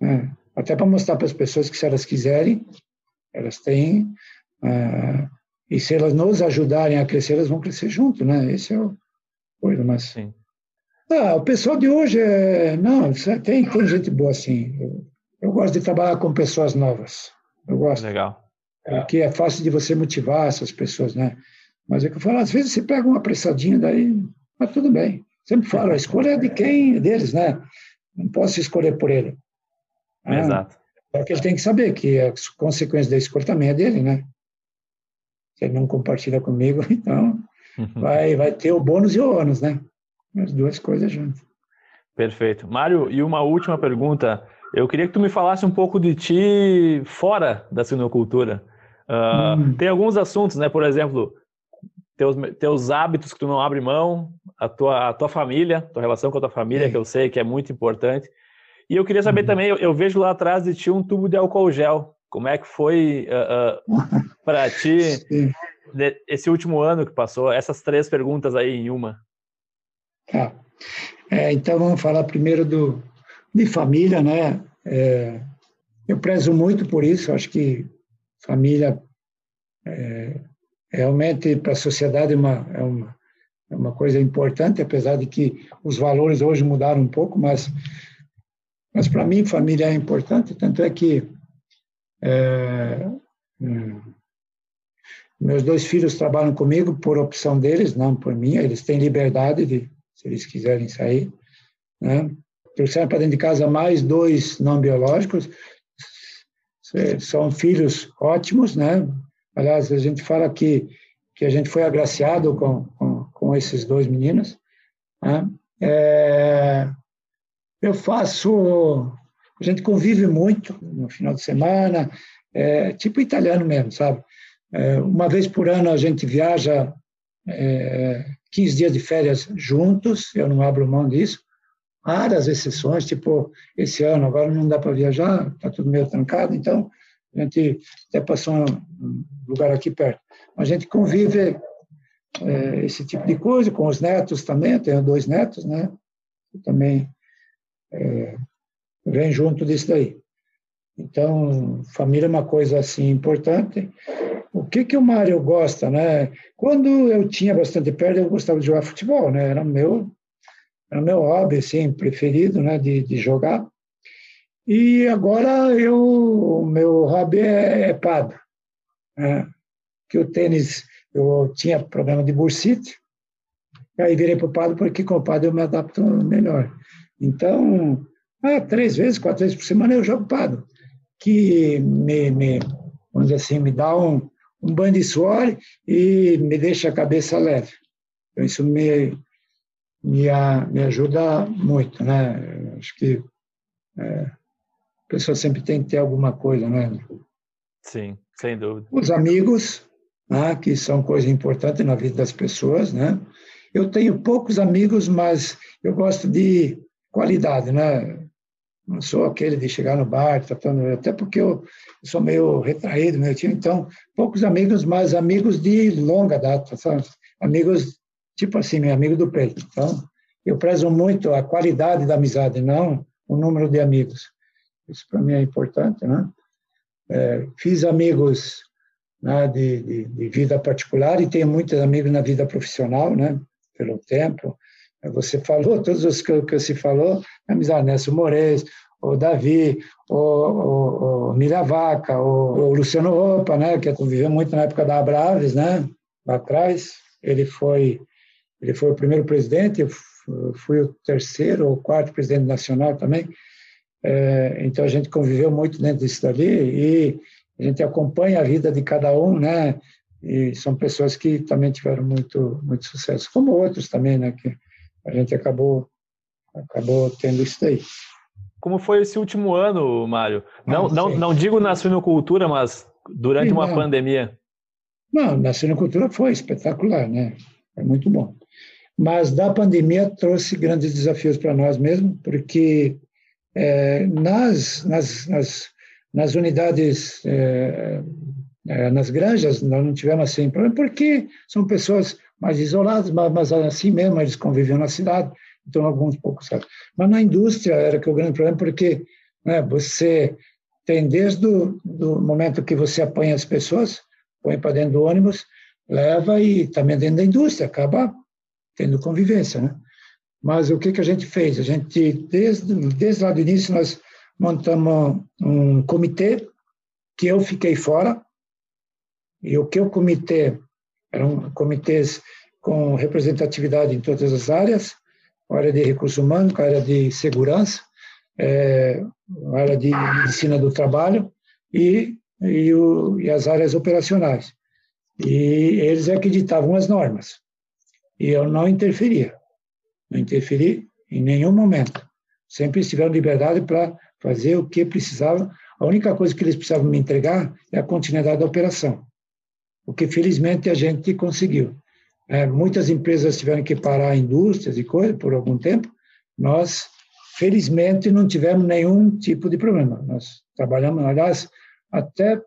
Né? Até para mostrar para as pessoas que se elas quiserem, elas têm, uh, e se elas nos ajudarem a crescer, elas vão crescer junto, né? Esse é o coisa, mas... Sim. Ah, o pessoal de hoje, é, não, tem, tem gente boa assim. Eu, eu gosto de trabalhar com pessoas novas. Eu gosto.
Legal.
Porque é fácil de você motivar essas pessoas, né? Mas é que eu falo, às vezes você pega uma apressadinha, daí, mas tudo bem. Sempre falo, a escolha é de quem? Deles, né? Não posso escolher por ele.
Ah, Exato.
Só que ele tem que saber que as consequências da escolha também é dele, né? Se ele não compartilha comigo, então uhum. vai, vai ter o bônus e o ônus, né? As duas coisas juntas.
Perfeito. Mário, e uma última pergunta. Eu queria que tu me falasse um pouco de ti fora da sinocultura. Uh, hum. Tem alguns assuntos, né? Por exemplo, teus, teus hábitos que tu não abre mão, a tua, a tua família, tua relação com a tua família, é. que eu sei que é muito importante. E eu queria saber uhum. também, eu, eu, vejo lá atrás de ti um tubo de álcool gel. Como é que foi uh, uh, para ti de, esse último ano que passou? Essas três perguntas aí em uma.
Tá. É, então vamos falar primeiro do de família, né? É, eu prezo muito por isso. Acho que família é, realmente para a sociedade é uma, é uma é uma coisa importante, apesar de que os valores hoje mudaram um pouco, mas mas para mim, família é importante, tanto é que é, hum, meus dois filhos trabalham comigo por opção deles, não por mim. Eles têm liberdade de se eles quiserem sair. Né? Trouxeram para dentro de casa mais dois não biológicos, são filhos ótimos, né? Aliás, a gente fala que, que a gente foi agraciado com, com, com esses dois meninos. Né? É, eu faço. A gente convive muito no final de semana, é, tipo italiano mesmo, sabe? É, uma vez por ano a gente viaja é, 15 dias de férias juntos, eu não abro mão disso. Raras exceções, tipo esse ano, agora não dá para viajar, está tudo meio trancado, então a gente até passou um lugar aqui perto. A gente convive é, esse tipo de coisa com os netos também, eu tenho dois netos, né? também é, vem junto disso daí. Então, família é uma coisa assim importante. O que que o Mário gosta, né? Quando eu tinha bastante perda, eu gostava de jogar futebol, né? Era meu, era meu hobby, assim, preferido, né? De, de jogar. E agora eu, o meu hobby é, é pado. Né? Que o tênis, eu tinha problema de bursite, aí virei para o pado porque com o pado eu me adapto melhor. Então, ah, três vezes, quatro vezes por semana eu jogo pado, que me, me vamos dizer assim, me dá um, um banho de suor e me deixa a cabeça leve. Então, isso me, me, me ajuda muito, né? Acho que é, a pessoa sempre tem que ter alguma coisa, né?
Sim, sem dúvida.
Os amigos, né, que são coisa importante na vida das pessoas, né? Eu tenho poucos amigos, mas eu gosto de qualidade, né? Não sou aquele de chegar no bar, tratando, até porque eu sou meio retraído, meu tio, então, poucos amigos, mas amigos de longa data, sabe? Amigos, tipo assim, meu amigo do peito. Então, eu prezo muito a qualidade da amizade, não o número de amigos. Isso para mim é importante, né? É, fiz amigos né, de, de, de, vida particular e tenho muitos amigos na vida profissional, né? Pelo tempo. Você falou, todos os que, que se falou, amizade, Nelson Moraes, o Davi, o, o, o Milavaca, o, o Luciano Roupa, né, que viveu muito na época da Abraves, né, lá atrás. Ele foi, ele foi o primeiro presidente, eu fui o terceiro ou quarto presidente nacional também. É, então a gente conviveu muito dentro disso dali e a gente acompanha a vida de cada um, né? E são pessoas que também tiveram muito muito sucesso, como outros também, né? Que a gente acabou acabou tendo isso daí.
Como foi esse último ano, Mário? Não, ah, não, não digo na suinocultura, mas durante sim, uma não. pandemia.
Não, na suinocultura foi espetacular, né? Foi muito bom. Mas da pandemia trouxe grandes desafios para nós mesmo, porque é, nas, nas, nas, nas unidades, é, é, nas granjas, nós não tivemos assim problema, porque são pessoas mais isolados, mas, mas assim mesmo eles conviviam na cidade, então alguns poucos. Mas na indústria era que o grande problema, porque né, você tem desde o do momento que você apanha as pessoas, põe para dentro do ônibus, leva e também dentro da indústria, acaba tendo convivência, né? Mas o que, que a gente fez? A gente, desde, desde lá do início, nós montamos um comitê que eu fiquei fora, e o que o comitê eram comitês com representatividade em todas as áreas, área de recursos humanos, área de segurança, é, área de medicina do trabalho e, e, o, e as áreas operacionais. E eles acreditavam as normas. E eu não interferia. Não interferi em nenhum momento. Sempre tiveram liberdade para fazer o que precisava. A única coisa que eles precisavam me entregar é a continuidade da operação o que felizmente a gente conseguiu. É, muitas empresas tiveram que parar indústrias e coisas por algum tempo. Nós, felizmente, não tivemos nenhum tipo de problema. Nós trabalhamos, aliás, até,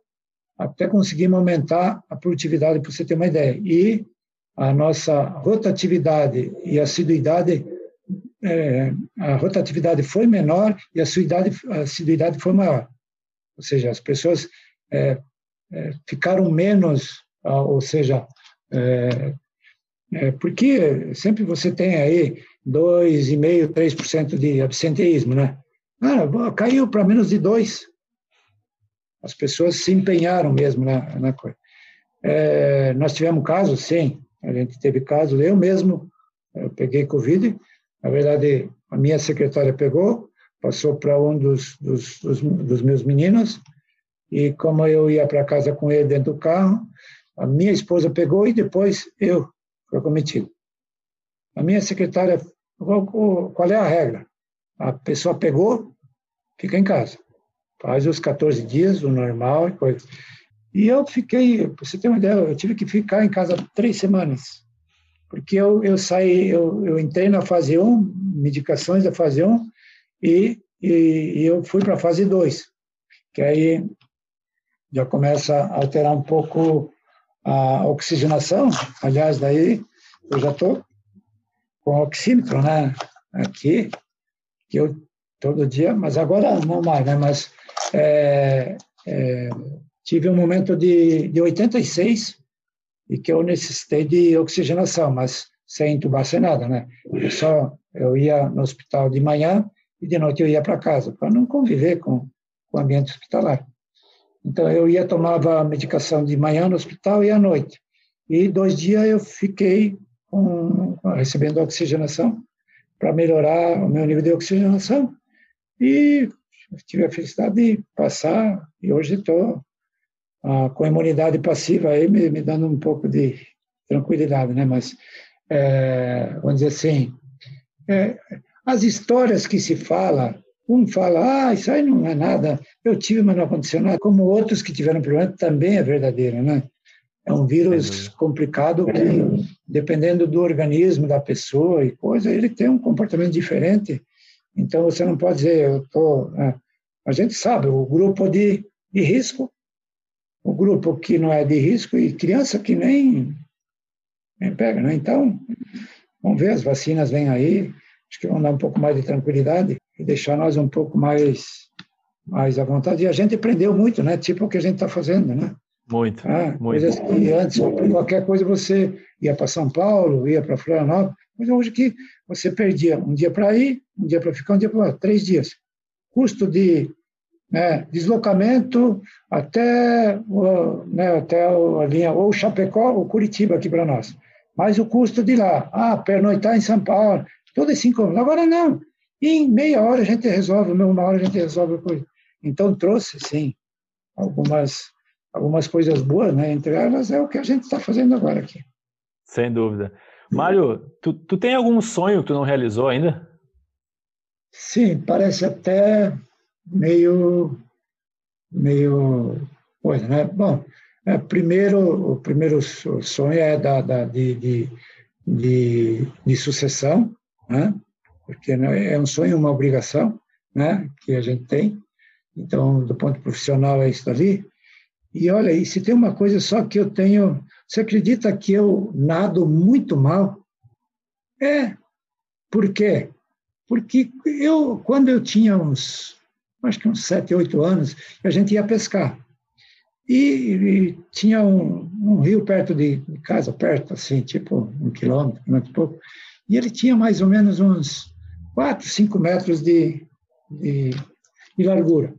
até conseguimos aumentar a produtividade, para você ter uma ideia. E a nossa rotatividade e assiduidade, é, a rotatividade foi menor e a assiduidade, a assiduidade foi maior. Ou seja, as pessoas é, é, ficaram menos ou seja, é, é, porque sempre você tem aí 2,5%, 3% de absenteísmo, né? Caiu para menos de 2%. As pessoas se empenharam mesmo na, na coisa. É, nós tivemos casos, sim, a gente teve casos, eu mesmo eu peguei Covid. Na verdade, a minha secretária pegou, passou para um dos, dos, dos, dos meus meninos, e como eu ia para casa com ele dentro do carro, a minha esposa pegou e depois eu fui cometido. A minha secretária, qual é a regra? A pessoa pegou, fica em casa. Faz os 14 dias, o normal e coisa. E eu fiquei, você tem uma ideia, eu tive que ficar em casa três semanas. Porque eu, eu saí, eu, eu entrei na fase 1, medicações da fase 1, e, e, e eu fui para a fase 2, que aí já começa a alterar um pouco a oxigenação. Aliás, daí eu já estou com oxímetro, né? Aqui, que eu todo dia, mas agora não mais, né? Mas é, é, tive um momento de, de 86 e que eu necessitei de oxigenação, mas sem entubar, sem nada, né? Eu só eu ia no hospital de manhã e de noite eu ia para casa, para não conviver com, com o ambiente hospitalar. Então, eu ia, tomava medicação de manhã no hospital e à noite. E dois dias eu fiquei com, recebendo oxigenação para melhorar o meu nível de oxigenação. E tive a felicidade de passar, e hoje estou ah, com imunidade passiva aí, me, me, dando um pouco de tranquilidade, né? Mas, é, vamos dizer assim, é, as histórias que se fala um fala, ah, isso aí não é nada, eu tive, mas não aconteceu nada. Como outros que tiveram problema, também é verdadeiro, né? É um vírus complicado que, dependendo do organismo da pessoa e coisa, ele tem um comportamento diferente. Então, você não pode dizer, eu tô... Né? A gente sabe, o grupo de, de risco, o grupo que não é de risco e criança que nem, nem pega, né? Então, vamos ver, as vacinas vêm aí, acho que vão dar um pouco mais de tranquilidade e deixar nós um pouco mais mais à vontade. E a gente aprendeu muito, né? Tipo o que a gente está fazendo, né?
Muito, ah, muito.
Coisas que antes, qualquer coisa você ia para São Paulo, ia para Florianópolis, mas hoje que você perdia um dia para ir, um dia para ficar, um dia para três dias. Custo de né, deslocamento até, né, até a linha ou Chapecó ou Curitiba aqui para nós. Mas o custo de lá, ah, pernoitar em São Paulo, tudo assim como. Agora não, em meia hora a gente resolve, uma hora a gente resolve a coisa. Então trouxe, sim, algumas, algumas coisas boas, né? Entre elas é o que a gente está fazendo agora aqui.
Sem dúvida. Mário, tu, tu tem algum sonho que tu não realizou ainda?
Sim, parece até meio, meio coisa, né? Bom, é, primeiro, o primeiro sonho é da, da de, de, de, de sucessão, né? porque né, é um sonho, uma obrigação né, que a gente tem. Então, do ponto profissional, é isso ali. E olha, e se tem uma coisa só que eu tenho. Você acredita que eu nado muito mal? É. Por quê? Porque eu, quando eu tinha uns, acho que uns sete, oito anos, a gente ia pescar. E, e tinha um, um, rio perto de, casa, perto, assim, tipo um quilômetro, e pouco. E ele tinha mais ou menos uns 4, 5 metros de, de, de largura.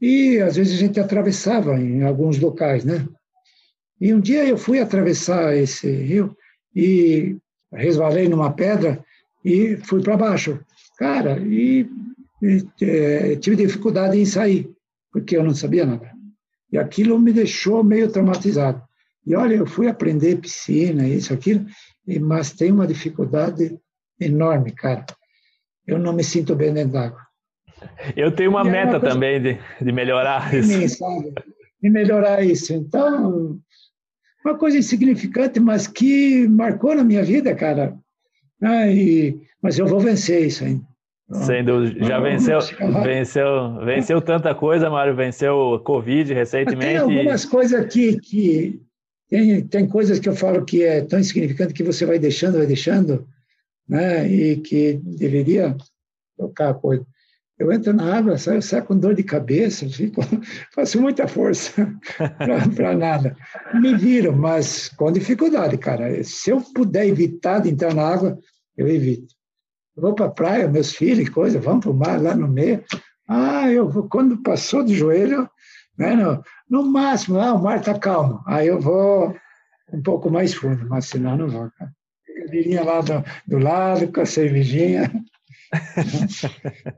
E às vezes a gente atravessava em alguns locais, né? E um dia eu fui atravessar esse rio e resvalei numa pedra e fui para baixo. Cara, e, e é, tive dificuldade em sair, porque eu não sabia nada. E aquilo me deixou meio traumatizado. E olha, eu fui aprender piscina, isso, aquilo, mas tem uma dificuldade enorme, cara eu não me sinto bem dentro d'água.
Eu tenho uma e meta uma também de, de melhorar isso. Mim,
sabe? De melhorar isso. Então, uma coisa insignificante, mas que marcou na minha vida, cara. Ah, e, mas eu vou vencer isso ainda.
Sem dúvida. Já venceu, venceu, venceu tanta coisa, Mário. Venceu o Covid recentemente. Tem
algumas coisas aqui que. Tem, tem coisas que eu falo que é tão insignificante que você vai deixando, vai deixando né? e que deveria tocar a coisa. Eu entro na água, saio, saio com dor de cabeça, fico, faço muita força para nada. Me viro, mas com dificuldade, cara. Se eu puder evitar de entrar na água, eu evito. Eu vou para a praia, meus filhos, coisa, vamos para o mar lá no meio. Ah, eu vou, quando passou de joelho, né, no, no máximo, ah, o mar está calmo. Aí eu vou um pouco mais fundo, mas senão não vou, cara. cadeirinha lá do, do lado, com a cervejinha.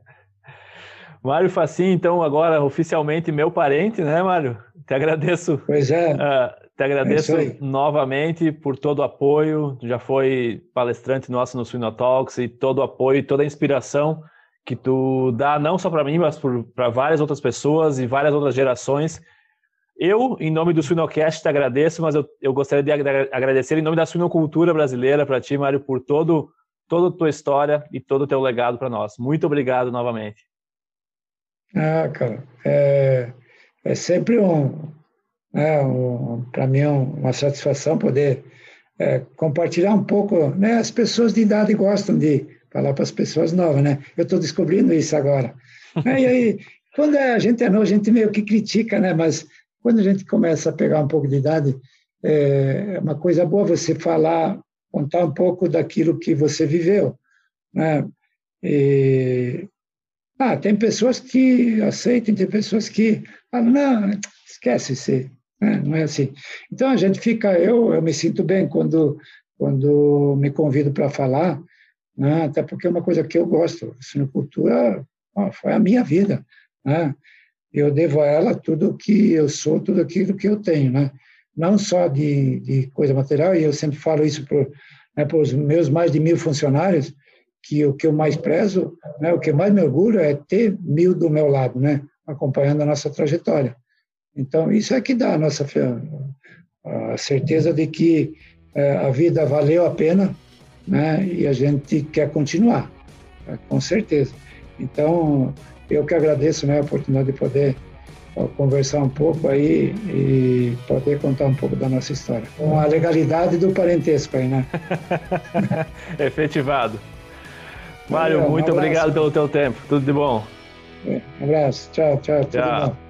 Mário Facim, então, agora oficialmente meu parente, né, Mário? Te agradeço.
Pois é.
Uh, te agradeço é novamente por todo o apoio. Tu já foi palestrante nosso no Suino Talks e todo o apoio, toda a inspiração que tu dá não só para mim, mas para várias outras pessoas e várias outras gerações. Eu, em nome do Suinocast, te agradeço, mas eu, eu gostaria de agradecer em nome da suinocultura brasileira para ti, Mário, por todo, toda a tua história e todo o teu legado para nós. Muito obrigado novamente.
Ah, cara, é, é sempre um, é, um para mim, uma satisfação poder é, compartilhar um pouco. Né? As pessoas de idade gostam de falar para as pessoas novas, né? Eu estou descobrindo isso agora. É, e aí, quando a gente é novo, a gente meio que critica, né? Mas quando a gente começa a pegar um pouco de idade, é uma coisa boa você falar, contar um pouco daquilo que você viveu, né? E, ah, tem pessoas que aceitam, tem pessoas que falam, não, esquece isso, né? não é assim. Então a gente fica, eu, eu me sinto bem quando, quando me convido para falar, né? até porque é uma coisa que eu gosto. Sinocultura ó, foi a minha vida. Né? Eu devo a ela tudo o que eu sou, tudo aquilo que eu tenho. Né? Não só de, de coisa material, e eu sempre falo isso para né, os meus mais de mil funcionários, que o que eu mais prezo, né, o que mais me orgulho é ter mil do meu lado, né, acompanhando a nossa trajetória. Então, isso é que dá a nossa a certeza de que é, a vida valeu a pena né? e a gente quer continuar, né? com certeza. Então, eu que agradeço né, a oportunidade de poder conversar um pouco aí e poder contar um pouco da nossa história. Com a legalidade do parentesco aí, né?
Efetivado. Mário, muito um obrigado pelo teu tempo. Tudo de bom.
Um abraço. Tchau, tchau. Tchau.